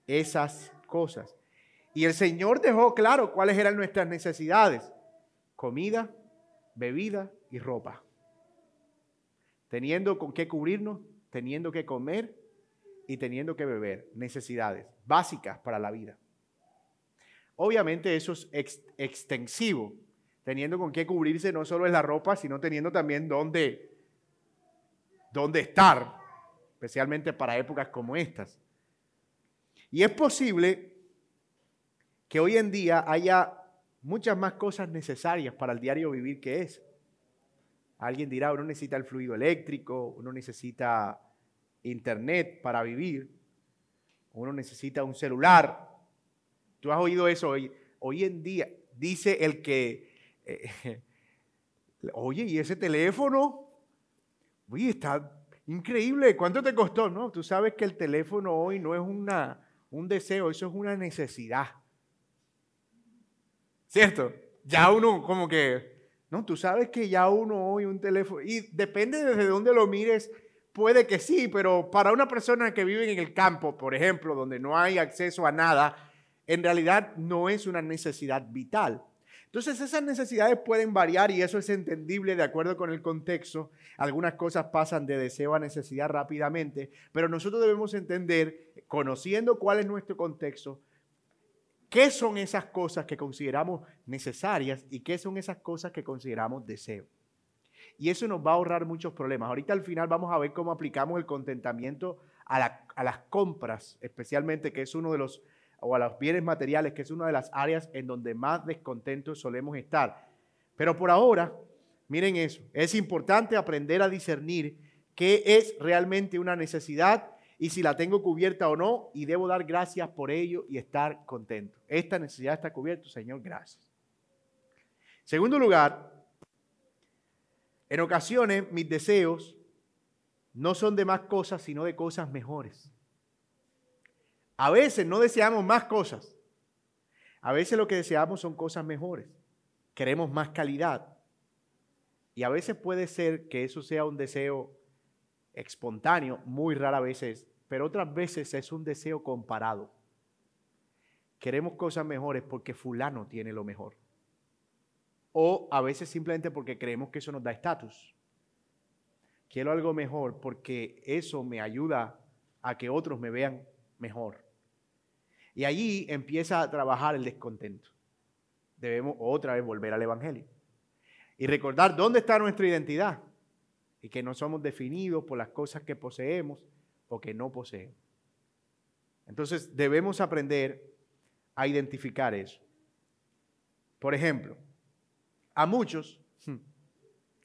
esas cosas. Y el Señor dejó claro cuáles eran nuestras necesidades. Comida, bebida y ropa. Teniendo con qué cubrirnos, teniendo que comer y teniendo que beber. Necesidades básicas para la vida. Obviamente eso es extensivo. Teniendo con qué cubrirse no solo es la ropa, sino teniendo también dónde dónde estar, especialmente para épocas como estas. Y es posible que hoy en día haya muchas más cosas necesarias para el diario vivir que es. Alguien dirá, uno necesita el fluido eléctrico, uno necesita internet para vivir, uno necesita un celular. Tú has oído eso hoy. Hoy en día, dice el que, eh, oye, ¿y ese teléfono? Uy, está increíble. ¿Cuánto te costó? No, tú sabes que el teléfono hoy no es una, un deseo, eso es una necesidad. ¿Cierto? Ya uno como que, no, tú sabes que ya uno hoy un teléfono, y depende desde dónde lo mires, puede que sí, pero para una persona que vive en el campo, por ejemplo, donde no hay acceso a nada, en realidad no es una necesidad vital. Entonces esas necesidades pueden variar y eso es entendible de acuerdo con el contexto. Algunas cosas pasan de deseo a necesidad rápidamente, pero nosotros debemos entender, conociendo cuál es nuestro contexto, qué son esas cosas que consideramos necesarias y qué son esas cosas que consideramos deseo. Y eso nos va a ahorrar muchos problemas. Ahorita al final vamos a ver cómo aplicamos el contentamiento a, a las compras, especialmente que es uno de los o a los bienes materiales, que es una de las áreas en donde más descontentos solemos estar. Pero por ahora, miren eso, es importante aprender a discernir qué es realmente una necesidad y si la tengo cubierta o no, y debo dar gracias por ello y estar contento. Esta necesidad está cubierta, Señor, gracias. Segundo lugar, en ocasiones mis deseos no son de más cosas, sino de cosas mejores. A veces no deseamos más cosas. A veces lo que deseamos son cosas mejores. Queremos más calidad. Y a veces puede ser que eso sea un deseo espontáneo, muy rara veces, pero otras veces es un deseo comparado. Queremos cosas mejores porque fulano tiene lo mejor. O a veces simplemente porque creemos que eso nos da estatus. Quiero algo mejor porque eso me ayuda a que otros me vean mejor. Y allí empieza a trabajar el descontento. Debemos otra vez volver al Evangelio. Y recordar dónde está nuestra identidad. Y que no somos definidos por las cosas que poseemos o que no poseemos. Entonces debemos aprender a identificar eso. Por ejemplo, a muchos,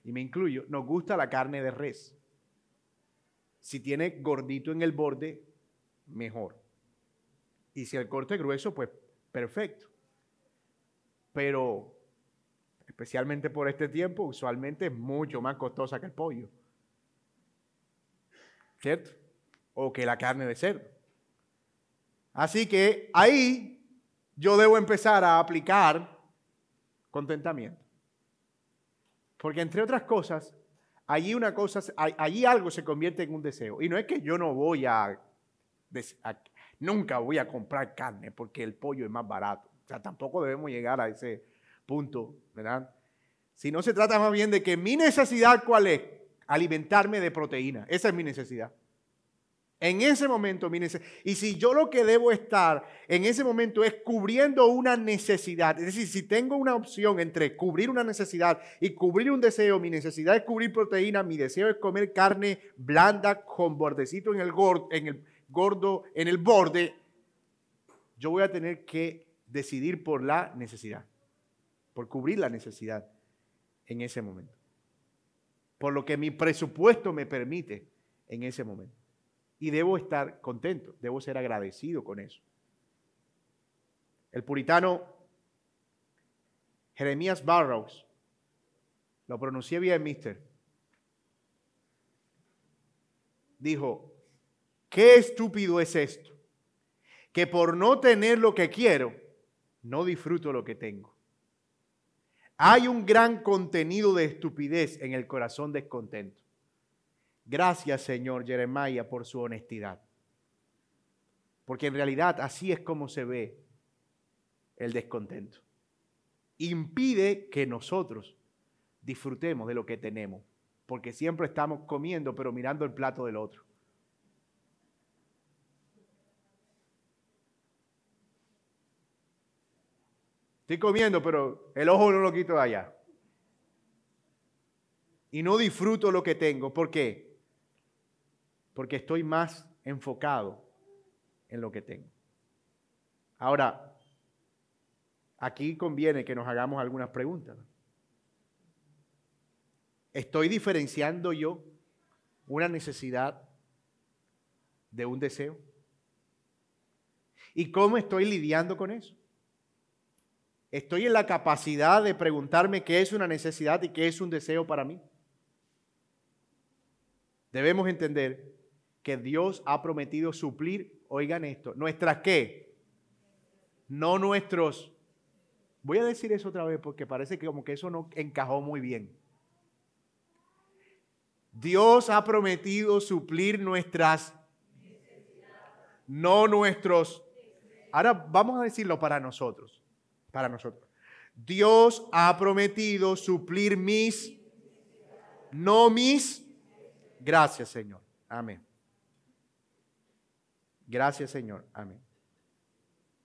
y me incluyo, nos gusta la carne de res. Si tiene gordito en el borde, mejor. Y si el corte es grueso, pues perfecto. Pero, especialmente por este tiempo, usualmente es mucho más costosa que el pollo. ¿Cierto? O que la carne de cerdo. Así que ahí yo debo empezar a aplicar contentamiento. Porque entre otras cosas, allí una cosa, allí algo se convierte en un deseo. Y no es que yo no voy a nunca voy a comprar carne porque el pollo es más barato. O sea, tampoco debemos llegar a ese punto, ¿verdad? Si no se trata más bien de que mi necesidad, ¿cuál es? Alimentarme de proteína. Esa es mi necesidad. En ese momento, mi necesidad. Y si yo lo que debo estar en ese momento es cubriendo una necesidad, es decir, si tengo una opción entre cubrir una necesidad y cubrir un deseo, mi necesidad es cubrir proteína, mi deseo es comer carne blanda con bordecito en el, en gordo en el borde, yo voy a tener que decidir por la necesidad, por cubrir la necesidad en ese momento. Por lo que mi presupuesto me permite en ese momento. Y debo estar contento, debo ser agradecido con eso. El puritano Jeremías Barrows, lo pronuncié bien, mister, dijo, Qué estúpido es esto, que por no tener lo que quiero, no disfruto lo que tengo. Hay un gran contenido de estupidez en el corazón descontento. Gracias, Señor Jeremiah, por su honestidad. Porque en realidad así es como se ve el descontento. Impide que nosotros disfrutemos de lo que tenemos, porque siempre estamos comiendo, pero mirando el plato del otro. Estoy comiendo, pero el ojo no lo quito de allá. Y no disfruto lo que tengo. ¿Por qué? Porque estoy más enfocado en lo que tengo. Ahora, aquí conviene que nos hagamos algunas preguntas. ¿Estoy diferenciando yo una necesidad de un deseo? ¿Y cómo estoy lidiando con eso? Estoy en la capacidad de preguntarme qué es una necesidad y qué es un deseo para mí. Debemos entender que Dios ha prometido suplir, oigan esto, nuestras qué, no nuestros. Voy a decir eso otra vez porque parece que como que eso no encajó muy bien. Dios ha prometido suplir nuestras, no nuestros ahora vamos a decirlo para nosotros, para nosotros. Dios ha prometido suplir mis, no mis. Gracias, Señor. Amén. Gracias, Señor. Amén.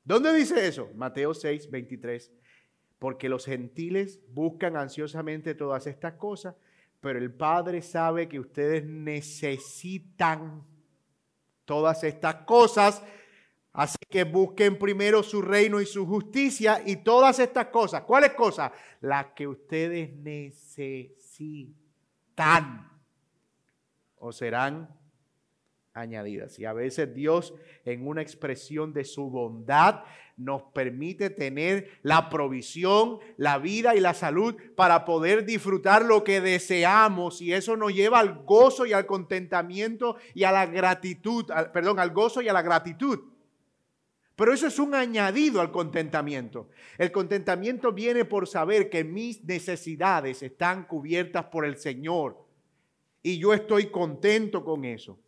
¿Dónde dice eso? Mateo 6, 23. Porque los gentiles buscan ansiosamente todas estas cosas, pero el Padre sabe que ustedes necesitan todas estas cosas. Así que busquen primero su reino y su justicia y todas estas cosas. ¿Cuáles cosas? Las que ustedes necesitan o serán añadidas. Y a veces Dios en una expresión de su bondad nos permite tener la provisión, la vida y la salud para poder disfrutar lo que deseamos y eso nos lleva al gozo y al contentamiento y a la gratitud, perdón, al gozo y a la gratitud. Pero eso es un añadido al contentamiento. El contentamiento viene por saber que mis necesidades están cubiertas por el Señor y yo estoy contento con eso.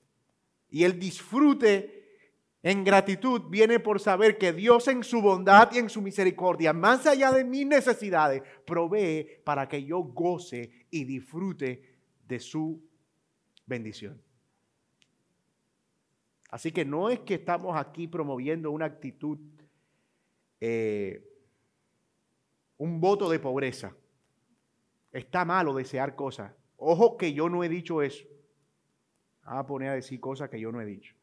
Y el disfrute en gratitud viene por saber que Dios en su bondad y en su misericordia, más allá de mis necesidades, provee para que yo goce y disfrute de su bendición. Así que no es que estamos aquí promoviendo una actitud, eh, un voto de pobreza. Está malo desear cosas. Ojo que yo no he dicho eso a poner a decir cosas que yo no he dicho.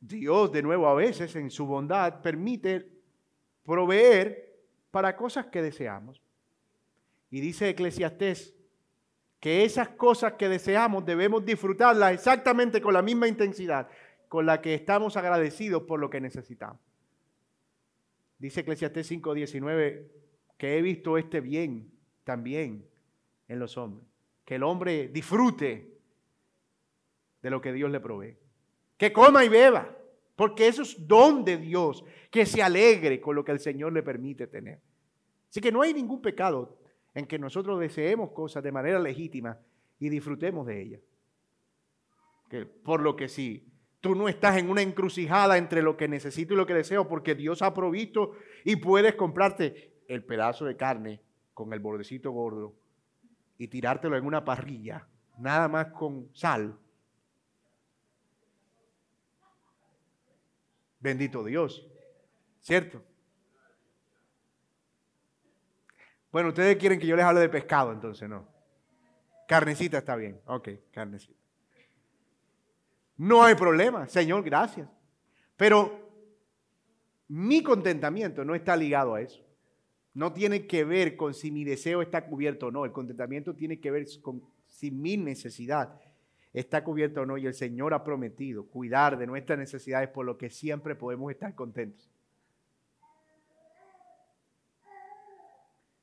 Dios, de nuevo, a veces en su bondad permite proveer para cosas que deseamos. Y dice Eclesiastés que esas cosas que deseamos debemos disfrutarlas exactamente con la misma intensidad con la que estamos agradecidos por lo que necesitamos. Dice Eclesiastés 5:19 que he visto este bien también en los hombres que el hombre disfrute de lo que Dios le provee. Que coma y beba, porque eso es don de Dios, que se alegre con lo que el Señor le permite tener. Así que no hay ningún pecado en que nosotros deseemos cosas de manera legítima y disfrutemos de ellas. Que por lo que sí, tú no estás en una encrucijada entre lo que necesito y lo que deseo, porque Dios ha provisto y puedes comprarte el pedazo de carne con el bordecito gordo y tirártelo en una parrilla, nada más con sal. Bendito Dios, ¿cierto? Bueno, ustedes quieren que yo les hable de pescado, entonces no. Carnecita está bien, ok, carnecita. No hay problema, Señor, gracias. Pero mi contentamiento no está ligado a eso. No tiene que ver con si mi deseo está cubierto o no. El contentamiento tiene que ver con si mi necesidad está cubierta o no. Y el Señor ha prometido cuidar de nuestras necesidades por lo que siempre podemos estar contentos.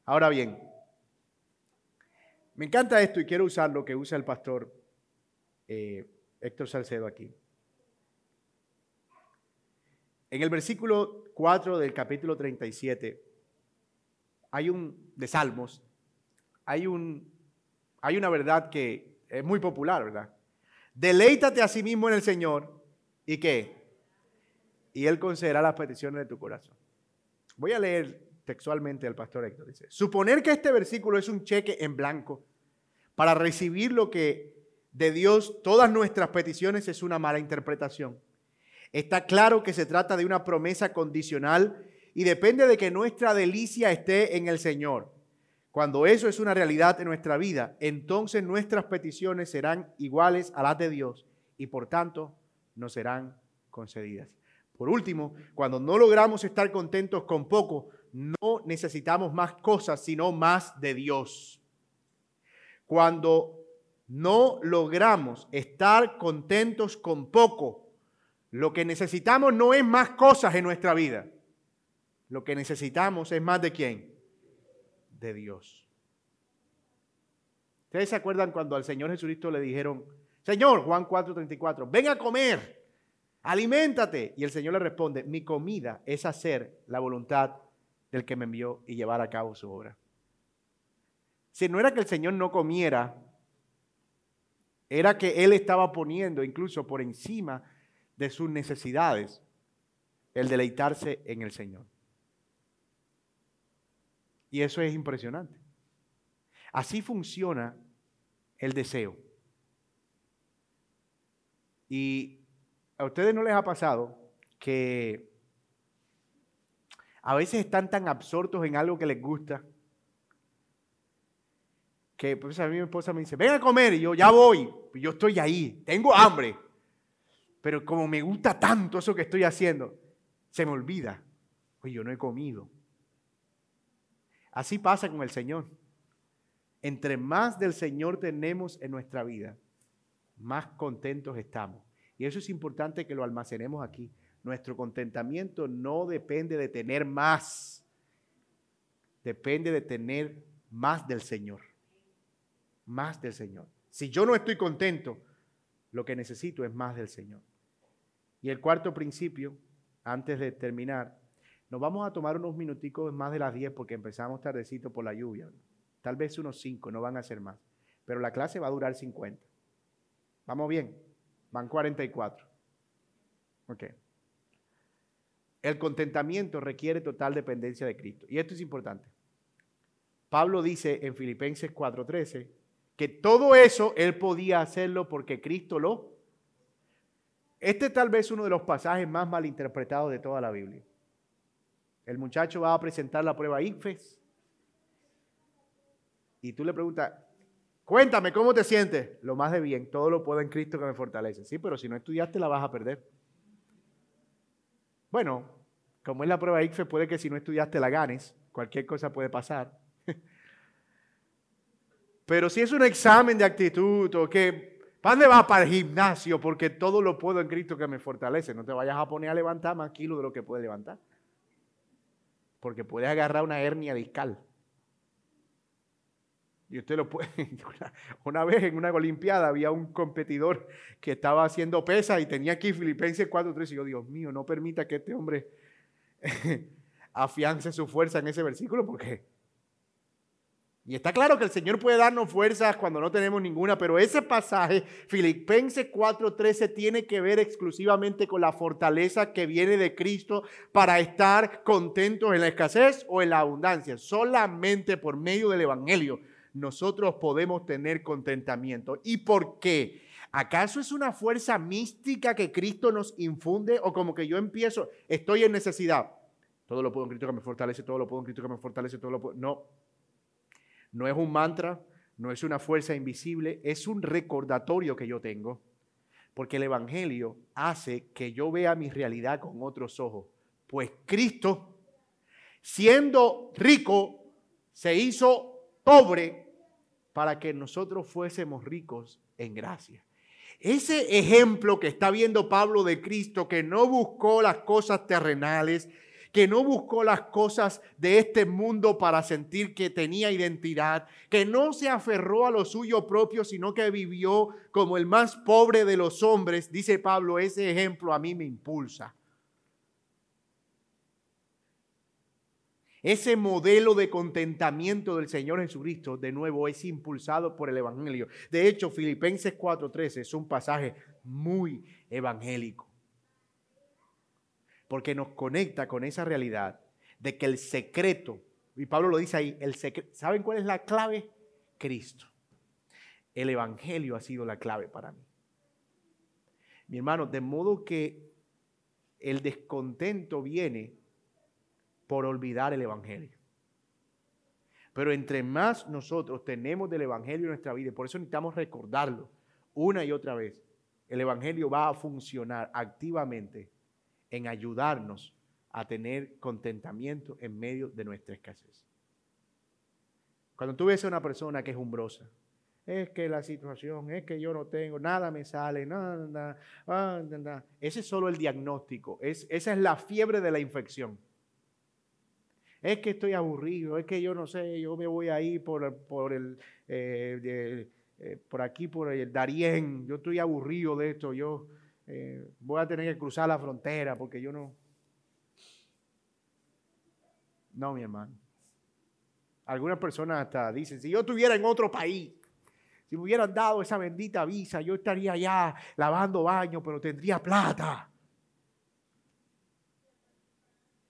Ahora bien, me encanta esto y quiero usar lo que usa el pastor eh, Héctor Salcedo aquí. En el versículo 4 del capítulo 37 hay un, de Salmos, hay, un, hay una verdad que es muy popular, ¿verdad? Deleítate a sí mismo en el Señor y qué? Y Él concederá las peticiones de tu corazón. Voy a leer textualmente al pastor Héctor. Dice, suponer que este versículo es un cheque en blanco para recibir lo que de Dios, todas nuestras peticiones, es una mala interpretación. Está claro que se trata de una promesa condicional y depende de que nuestra delicia esté en el Señor. Cuando eso es una realidad en nuestra vida, entonces nuestras peticiones serán iguales a las de Dios y por tanto no serán concedidas. Por último, cuando no logramos estar contentos con poco, no necesitamos más cosas, sino más de Dios. Cuando no logramos estar contentos con poco, lo que necesitamos no es más cosas en nuestra vida. Lo que necesitamos es más de quién? De Dios. ¿Ustedes se acuerdan cuando al Señor Jesucristo le dijeron, Señor, Juan 4:34, ven a comer, aliméntate? Y el Señor le responde, mi comida es hacer la voluntad del que me envió y llevar a cabo su obra. Si no era que el Señor no comiera, era que Él estaba poniendo incluso por encima de sus necesidades el deleitarse en el Señor. Y eso es impresionante. Así funciona el deseo. Y a ustedes no les ha pasado que a veces están tan absortos en algo que les gusta que pues a mí mi esposa me dice, ven a comer y yo ya voy, yo estoy ahí, tengo hambre, pero como me gusta tanto eso que estoy haciendo, se me olvida, pues yo no he comido. Así pasa con el Señor. Entre más del Señor tenemos en nuestra vida, más contentos estamos. Y eso es importante que lo almacenemos aquí. Nuestro contentamiento no depende de tener más, depende de tener más del Señor. Más del Señor. Si yo no estoy contento, lo que necesito es más del Señor. Y el cuarto principio, antes de terminar, nos vamos a tomar unos minuticos más de las 10 porque empezamos tardecito por la lluvia. Tal vez unos 5, no van a ser más. Pero la clase va a durar 50. ¿Vamos bien? Van 44. Ok. El contentamiento requiere total dependencia de Cristo. Y esto es importante. Pablo dice en Filipenses 4:13 que todo eso él podía hacerlo porque Cristo lo... Este es tal vez uno de los pasajes más malinterpretados de toda la Biblia. El muchacho va a presentar la prueba IFES y tú le preguntas, Cuéntame, ¿cómo te sientes? Lo más de bien, todo lo puedo en Cristo que me fortalece. Sí, pero si no estudiaste la vas a perder. Bueno, como es la prueba ICFE, puede que si no estudiaste la ganes, cualquier cosa puede pasar. Pero si es un examen de actitud o que, ¿para dónde vas? Para el gimnasio, porque todo lo puedo en Cristo que me fortalece. No te vayas a poner a levantar más kilos de lo que puedes levantar. Porque puedes agarrar una hernia discal. Y usted lo puede. Una, vez en una Olimpiada había un competidor que estaba haciendo pesas y tenía aquí Filipenses 4.3. Y yo, Dios mío, no permita que este hombre afiance su fuerza en ese versículo porque. Y está claro que el Señor puede darnos fuerzas cuando no tenemos ninguna, pero ese pasaje, Filipenses 4:13, tiene que ver exclusivamente con la fortaleza que viene de Cristo para estar contentos en la escasez o en la abundancia, solamente por medio del Evangelio nosotros podemos tener contentamiento. ¿Y por qué? ¿Acaso es una fuerza mística que Cristo nos infunde o como que yo empiezo, estoy en necesidad? Todo lo puedo en Cristo que me fortalece, todo lo puedo en Cristo que me fortalece, todo lo puedo. No, no es un mantra, no es una fuerza invisible, es un recordatorio que yo tengo. Porque el Evangelio hace que yo vea mi realidad con otros ojos. Pues Cristo, siendo rico, se hizo pobre para que nosotros fuésemos ricos en gracia. Ese ejemplo que está viendo Pablo de Cristo, que no buscó las cosas terrenales, que no buscó las cosas de este mundo para sentir que tenía identidad, que no se aferró a lo suyo propio, sino que vivió como el más pobre de los hombres, dice Pablo, ese ejemplo a mí me impulsa. Ese modelo de contentamiento del Señor Jesucristo, de nuevo, es impulsado por el Evangelio. De hecho, Filipenses 4:13 es un pasaje muy evangélico, porque nos conecta con esa realidad de que el secreto, y Pablo lo dice ahí, el secreto, ¿saben cuál es la clave? Cristo. El Evangelio ha sido la clave para mí. Mi hermano, de modo que el descontento viene por olvidar el Evangelio. Pero entre más nosotros tenemos del Evangelio en nuestra vida, y por eso necesitamos recordarlo una y otra vez, el Evangelio va a funcionar activamente en ayudarnos a tener contentamiento en medio de nuestra escasez. Cuando tú ves a una persona que es umbrosa, es que la situación, es que yo no tengo, nada me sale, nada, nada, nada. Ese es solo el diagnóstico, es, esa es la fiebre de la infección. Es que estoy aburrido, es que yo no sé, yo me voy ahí por, por el, eh, eh, por aquí, por el Darién, yo estoy aburrido de esto, yo eh, voy a tener que cruzar la frontera porque yo no... No, mi hermano. Algunas personas hasta dicen, si yo estuviera en otro país, Si me hubieran dado esa bendita visa, yo estaría ya lavando baño, pero tendría plata.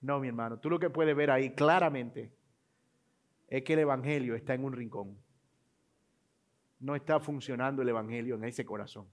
No, mi hermano, tú lo que puedes ver ahí claramente es que el Evangelio está en un rincón. No está funcionando el Evangelio en ese corazón.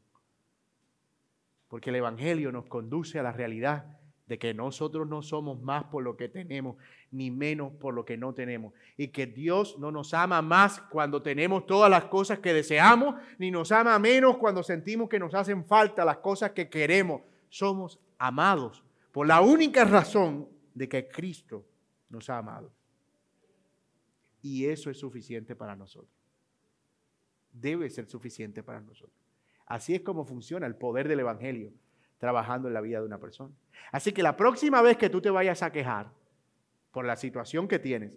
Porque el Evangelio nos conduce a la realidad de que nosotros no somos más por lo que tenemos, ni menos por lo que no tenemos. Y que Dios no nos ama más cuando tenemos todas las cosas que deseamos, ni nos ama menos cuando sentimos que nos hacen falta las cosas que queremos. Somos amados por la única razón de que Cristo nos ha amado. Y eso es suficiente para nosotros. Debe ser suficiente para nosotros. Así es como funciona el poder del Evangelio trabajando en la vida de una persona. Así que la próxima vez que tú te vayas a quejar por la situación que tienes,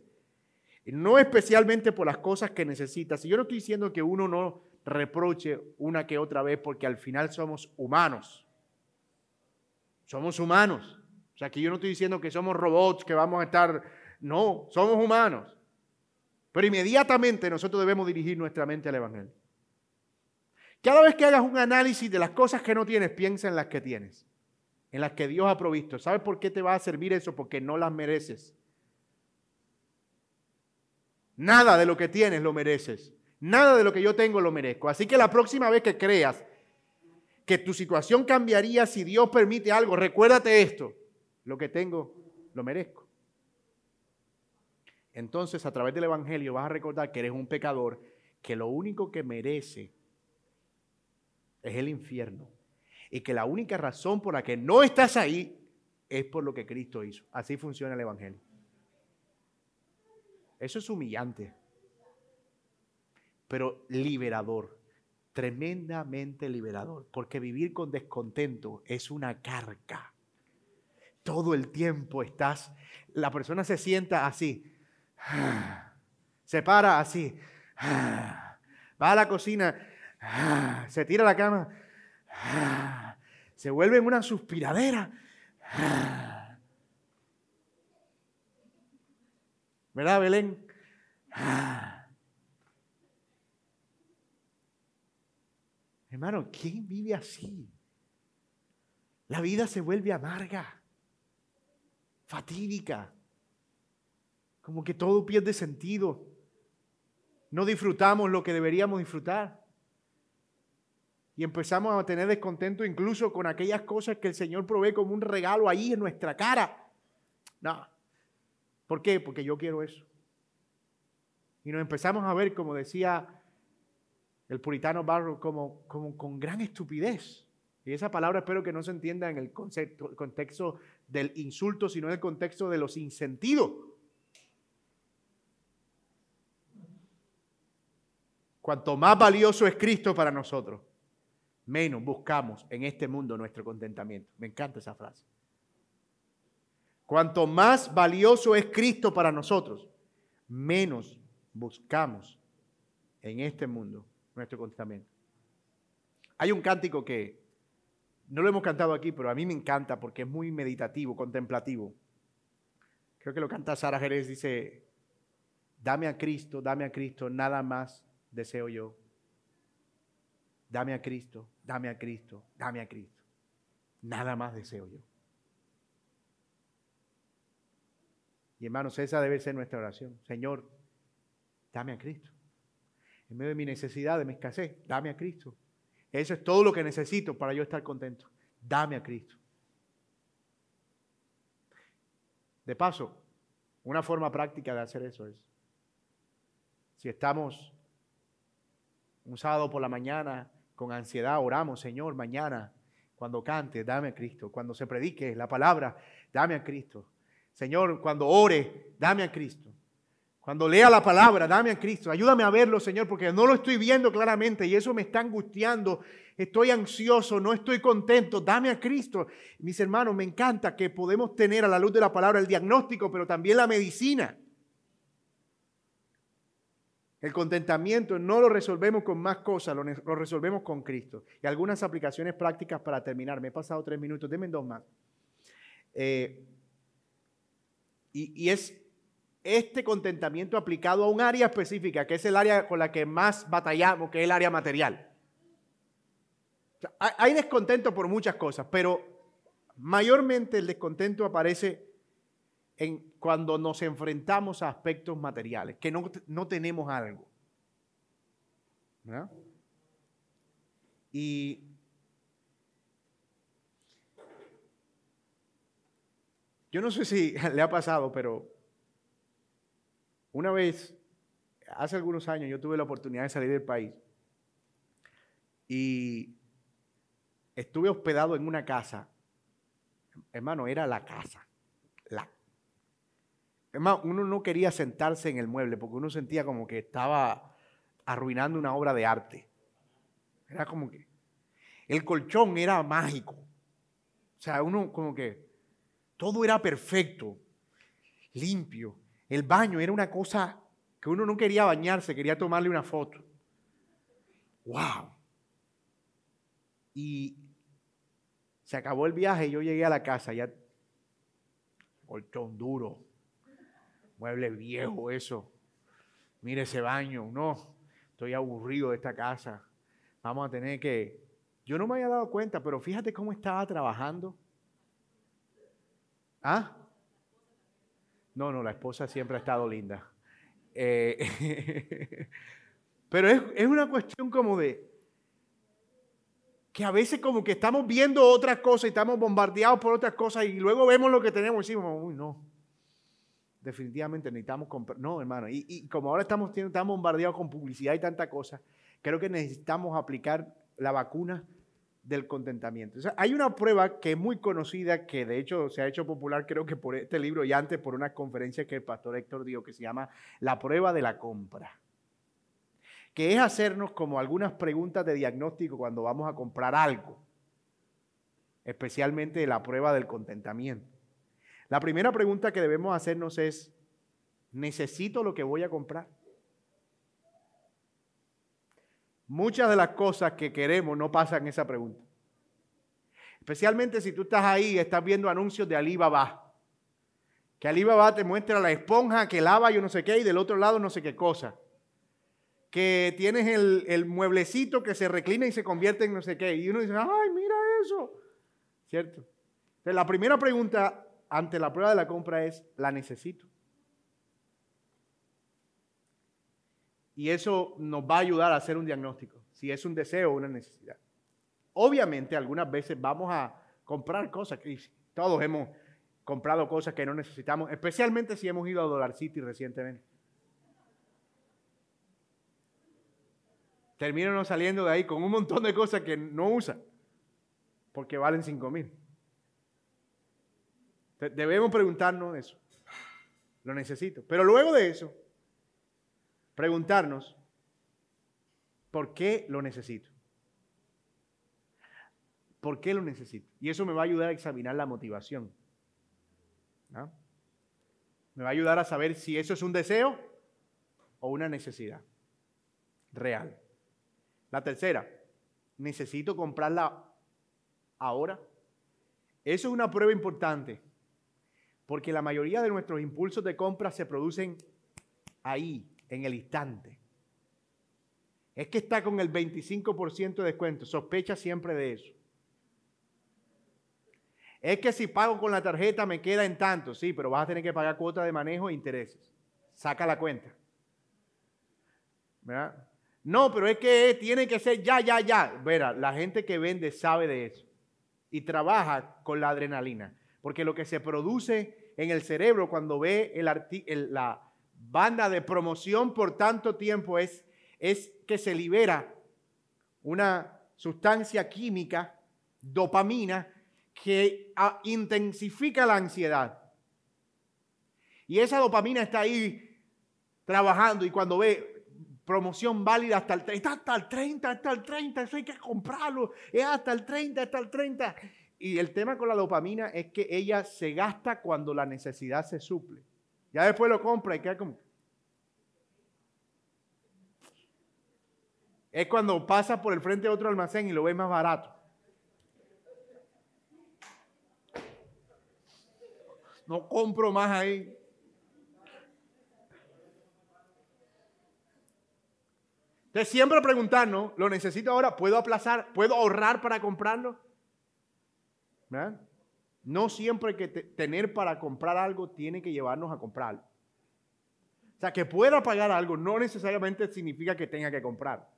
no especialmente por las cosas que necesitas, y yo no estoy diciendo que uno no reproche una que otra vez porque al final somos humanos. Somos humanos. O sea, que yo no estoy diciendo que somos robots, que vamos a estar... No, somos humanos. Pero inmediatamente nosotros debemos dirigir nuestra mente al Evangelio. Cada vez que hagas un análisis de las cosas que no tienes, piensa en las que tienes, en las que Dios ha provisto. ¿Sabes por qué te va a servir eso? Porque no las mereces. Nada de lo que tienes lo mereces. Nada de lo que yo tengo lo merezco. Así que la próxima vez que creas que tu situación cambiaría si Dios permite algo, recuérdate esto. Lo que tengo lo merezco. Entonces, a través del Evangelio vas a recordar que eres un pecador, que lo único que merece es el infierno. Y que la única razón por la que no estás ahí es por lo que Cristo hizo. Así funciona el Evangelio. Eso es humillante, pero liberador, tremendamente liberador, porque vivir con descontento es una carga. Todo el tiempo estás, la persona se sienta así, se para así, va a la cocina, se tira a la cama, se vuelve en una suspiradera. ¿Verdad, Belén? Hermano, ¿quién vive así? La vida se vuelve amarga, fatídica, como que todo pierde sentido. No disfrutamos lo que deberíamos disfrutar. Y empezamos a tener descontento incluso con aquellas cosas que el Señor provee como un regalo ahí en nuestra cara. No. ¿Por qué? Porque yo quiero eso. Y nos empezamos a ver, como decía el puritano Barro, como, como con gran estupidez. Y esa palabra espero que no se entienda en el concepto, contexto del insulto, sino en el contexto de los insentidos. Cuanto más valioso es Cristo para nosotros, menos buscamos en este mundo nuestro contentamiento. Me encanta esa frase. Cuanto más valioso es Cristo para nosotros, menos buscamos en este mundo nuestro contentamiento. Hay un cántico que no lo hemos cantado aquí, pero a mí me encanta porque es muy meditativo, contemplativo. Creo que lo canta Sara Jerez, dice, dame a Cristo, dame a Cristo, nada más deseo yo. Dame a Cristo, dame a Cristo, dame a Cristo. Nada más deseo yo. Y hermanos, esa debe ser nuestra oración. Señor, dame a Cristo. En medio de mi necesidad, de mi escasez, dame a Cristo. Eso es todo lo que necesito para yo estar contento. Dame a Cristo. De paso, una forma práctica de hacer eso es, si estamos un sábado por la mañana con ansiedad oramos, Señor, mañana, cuando cante, dame a Cristo. Cuando se predique la palabra, dame a Cristo. Señor, cuando ore, dame a Cristo. Cuando lea la palabra, dame a Cristo. Ayúdame a verlo, Señor, porque no lo estoy viendo claramente y eso me está angustiando. Estoy ansioso, no estoy contento. Dame a Cristo. Mis hermanos, me encanta que podemos tener a la luz de la palabra el diagnóstico, pero también la medicina. El contentamiento no lo resolvemos con más cosas, lo, resolvemos con Cristo. Y algunas aplicaciones prácticas para terminar. Me he pasado tres minutos, denme dos más. Eh, y, es este contentamiento aplicado a un área específica, que es el área con la que más batallamos, que es el área material. hay descontento por muchas cosas, pero mayormente el descontento aparece en cuando nos enfrentamos a aspectos materiales, que no, no tenemos algo. Y yo no sé si le ha pasado, pero una vez, hace algunos años, yo tuve la oportunidad de salir del país y estuve hospedado en una casa. Hermano, era la casa. La. Hermano, uno no quería sentarse en el mueble porque uno sentía como que estaba arruinando una obra de arte. Era como que el colchón era mágico. O sea, uno como que todo era perfecto, limpio. El baño era una cosa que uno no quería bañarse, quería tomarle una foto. ¡Wow! Y se acabó el viaje y yo llegué a la casa, ya colchón duro, mueble viejo, eso. Mire ese baño, no, estoy aburrido de esta casa. Vamos a tener que... Yo no me había dado cuenta, pero fíjate cómo estaba trabajando. ¿Ah? No, no, la esposa siempre ha estado linda. Eh, pero es, una cuestión como de que a veces como que estamos viendo otras cosas y estamos bombardeados por otras cosas y luego vemos lo que tenemos y decimos, uy, no, definitivamente necesitamos comprar. No, hermano, y, y, como ahora estamos, estamos bombardeados con publicidad y tanta cosa, creo que necesitamos aplicar la vacuna del contentamiento. hay una prueba que es muy conocida, que de hecho se ha hecho popular creo que por este libro y antes por una conferencia que el pastor Héctor dio, que se llama La prueba de la compra, que es hacernos como algunas preguntas de diagnóstico cuando vamos a comprar algo, especialmente la prueba del contentamiento. La primera pregunta que debemos hacernos es, ¿necesito lo que voy a comprar? Muchas de las cosas que queremos no pasan esa pregunta. Especialmente si tú estás ahí y estás viendo anuncios de Alibaba. Que Alibaba te muestra la esponja que lava yo no sé qué y del otro lado no sé qué cosa. Que tienes el, mueblecito que se reclina y se convierte en no sé qué. Y uno dice, ay, mira eso. ¿Cierto? Entonces, la primera pregunta ante la prueba de la compra es, ¿la necesito? Y eso nos va a ayudar a hacer un diagnóstico, si es un deseo o una necesidad. Obviamente, algunas veces vamos a comprar cosas que todos hemos comprado cosas que no necesitamos, especialmente si hemos ido a Dollar City recientemente. Terminan saliendo de ahí con un montón de cosas que no usan, porque valen 5 mil. Debemos preguntarnos eso. Lo necesito. Pero luego de eso, preguntarnos, ¿por qué lo necesito? ¿Por qué lo necesito? Y eso me va a ayudar a examinar la motivación. Me va a ayudar a saber si eso es un deseo o una necesidad real. La tercera, ¿necesito comprarla ahora? Eso es una prueba importante, porque la mayoría de nuestros impulsos de compra se producen ahí, en el instante. Es que está con el 25% de descuento, sospecha siempre de eso. Es que si pago con la tarjeta me queda en tanto, sí, pero vas a tener que pagar cuota de manejo e intereses. Saca la cuenta. ¿Verdad? No, pero es que tiene que ser ya, ya, ya. Verá, la gente que vende sabe de eso y trabaja con la adrenalina, porque lo que se produce en el cerebro cuando ve el, el la, banda de promoción por tanto tiempo es, es que se libera una sustancia química, dopamina, que ah, intensifica la ansiedad. Y esa dopamina está ahí trabajando y cuando ve promoción válida hasta el 30, hasta el 30, hasta el 30, eso hay que comprarlo, es hasta el 30, hasta el 30. Y el tema con la dopamina es que ella se gasta cuando la necesidad se suple. Ya después lo compra y queda como... Es cuando pasa por el frente de otro almacén y lo ve más barato. No compro más ahí. Entonces siempre preguntarnos, ¿lo necesito ahora? ¿Puedo aplazar? ¿Puedo ahorrar para comprarlo? ¿Verdad? No siempre que tener para comprar algo tiene que llevarnos a comprarlo. O sea, que pueda pagar algo no necesariamente significa que tenga que comprar.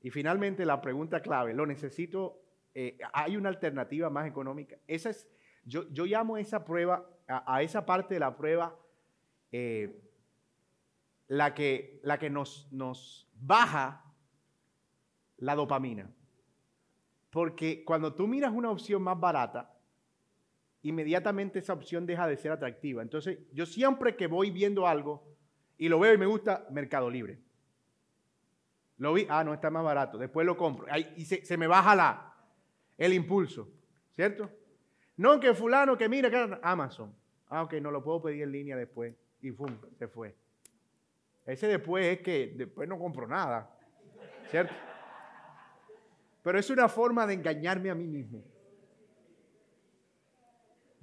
Y finalmente la pregunta clave, ¿lo necesito? Eh, ¿Hay una alternativa más económica? Esa es, yo, yo llamo esa prueba, a, esa parte de la prueba, eh, la que, la que nos, nos baja la dopamina. Porque cuando tú miras una opción más barata, inmediatamente esa opción deja de ser atractiva. Entonces, yo siempre que voy viendo algo y lo veo y me gusta, Mercado Libre. Lo vi, ah, no, está más barato, después lo compro. y se, me baja la, el impulso, ¿cierto? No que fulano, que mira, que Amazon. Ah, ok, no lo puedo pedir en línea después. Y ¡fum! se fue. Ese después es que después no compro nada, ¿cierto? Pero es una forma de engañarme a mí mismo.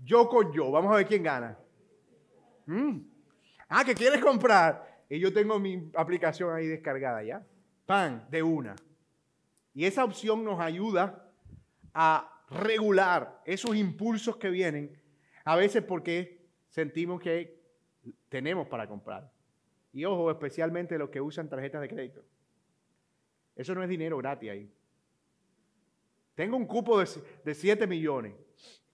Yo con yo, vamos a ver quién gana. Mm. Ah, que quieres comprar. Y yo tengo mi aplicación ahí descargada ya. Pan, de una. Y esa opción nos ayuda a regular esos impulsos que vienen, a veces porque sentimos que tenemos para comprar. Y ojo, especialmente los que usan tarjetas de crédito. Eso no es dinero gratis ahí. Tengo un cupo de, de 7 millones.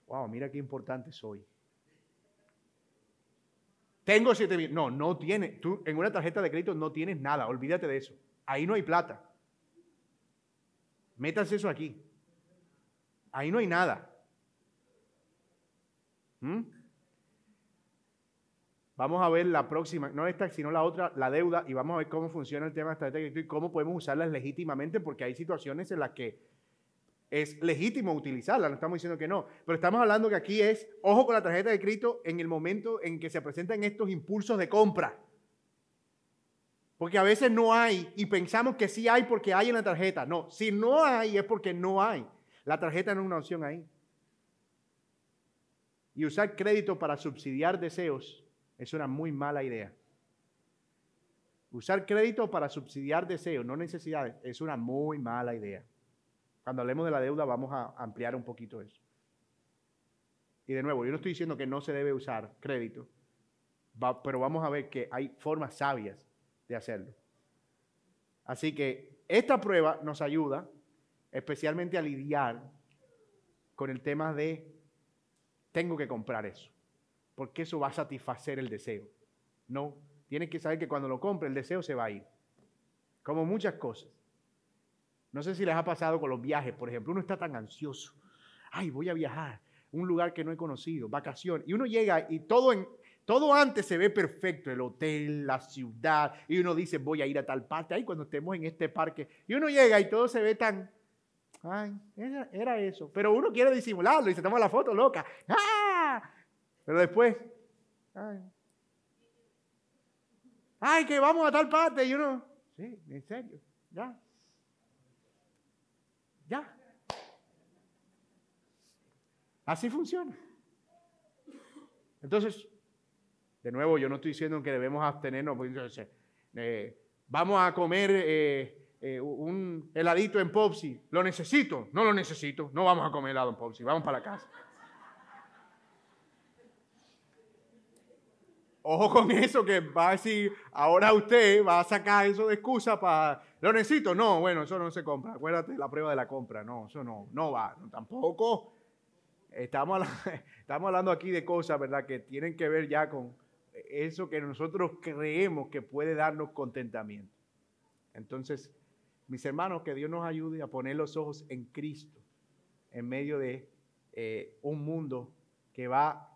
Wow, mira qué importante soy. Tengo 7 millones. No, no tienes. Tú en una tarjeta de crédito no tienes nada. Olvídate de eso. Ahí no hay plata. Métanse eso aquí. Ahí no hay nada. ¿Mm? Vamos a ver la próxima, no esta, sino la otra, la deuda, y vamos a ver cómo funciona el tema de estrategia y cómo podemos usarlas legítimamente, porque hay situaciones en las que es legítimo utilizarla, no estamos diciendo que no, pero estamos hablando que aquí es, ojo con la tarjeta de crédito en el momento en que se presentan estos impulsos de compra. Porque a veces no hay y pensamos que sí hay porque hay en la tarjeta. No, si no hay es porque no hay. La tarjeta no es una opción ahí. Y usar crédito para subsidiar deseos es una muy mala idea. Usar crédito para subsidiar deseos, no necesidades, es una muy mala idea. Cuando hablemos de la deuda vamos a ampliar un poquito eso. Y de nuevo, yo no estoy diciendo que no se debe usar crédito, pero vamos a ver que hay formas sabias de hacerlo. Así que esta prueba nos ayuda especialmente a lidiar con el tema de tengo que comprar eso porque eso va a satisfacer el deseo. No, tienes que saber que cuando lo compre el deseo se va a ir. Como muchas cosas. No sé si les ha pasado con los viajes, por ejemplo, uno está tan ansioso. Ay, voy a viajar, un lugar que no he conocido, vacación. Y uno llega y todo, todo antes se ve perfecto, el hotel, la ciudad, y uno dice, voy a ir a tal parte, ahí cuando estemos en este parque. Y uno llega y todo se ve tan, ay, era, era eso. Pero uno quiere disimularlo y se toma la foto loca. ¡Ah! Pero después, ay, que vamos a tal parte. Y uno, sí, en serio. Ya. Así funciona. Entonces, de nuevo, yo no estoy diciendo que debemos abstenernos. Pues, eh, vamos a comer eh, eh, un heladito en Popsi. ¿Lo necesito? No lo necesito. No vamos a comer helado en Popsi. Vamos para la casa. Ojo con eso que va a decir, ahora usted va a sacar eso de excusa para, lo necesito. No, bueno, eso no se compra. Acuérdate la prueba de la compra. No, eso no, no va. tampoco. Estamos, estamos hablando aquí de cosas, ¿verdad? Que tienen que ver ya con eso que nosotros creemos que puede darnos contentamiento. Entonces, mis hermanos, que Dios nos ayude a poner los ojos en Cristo en medio de eh, un mundo que va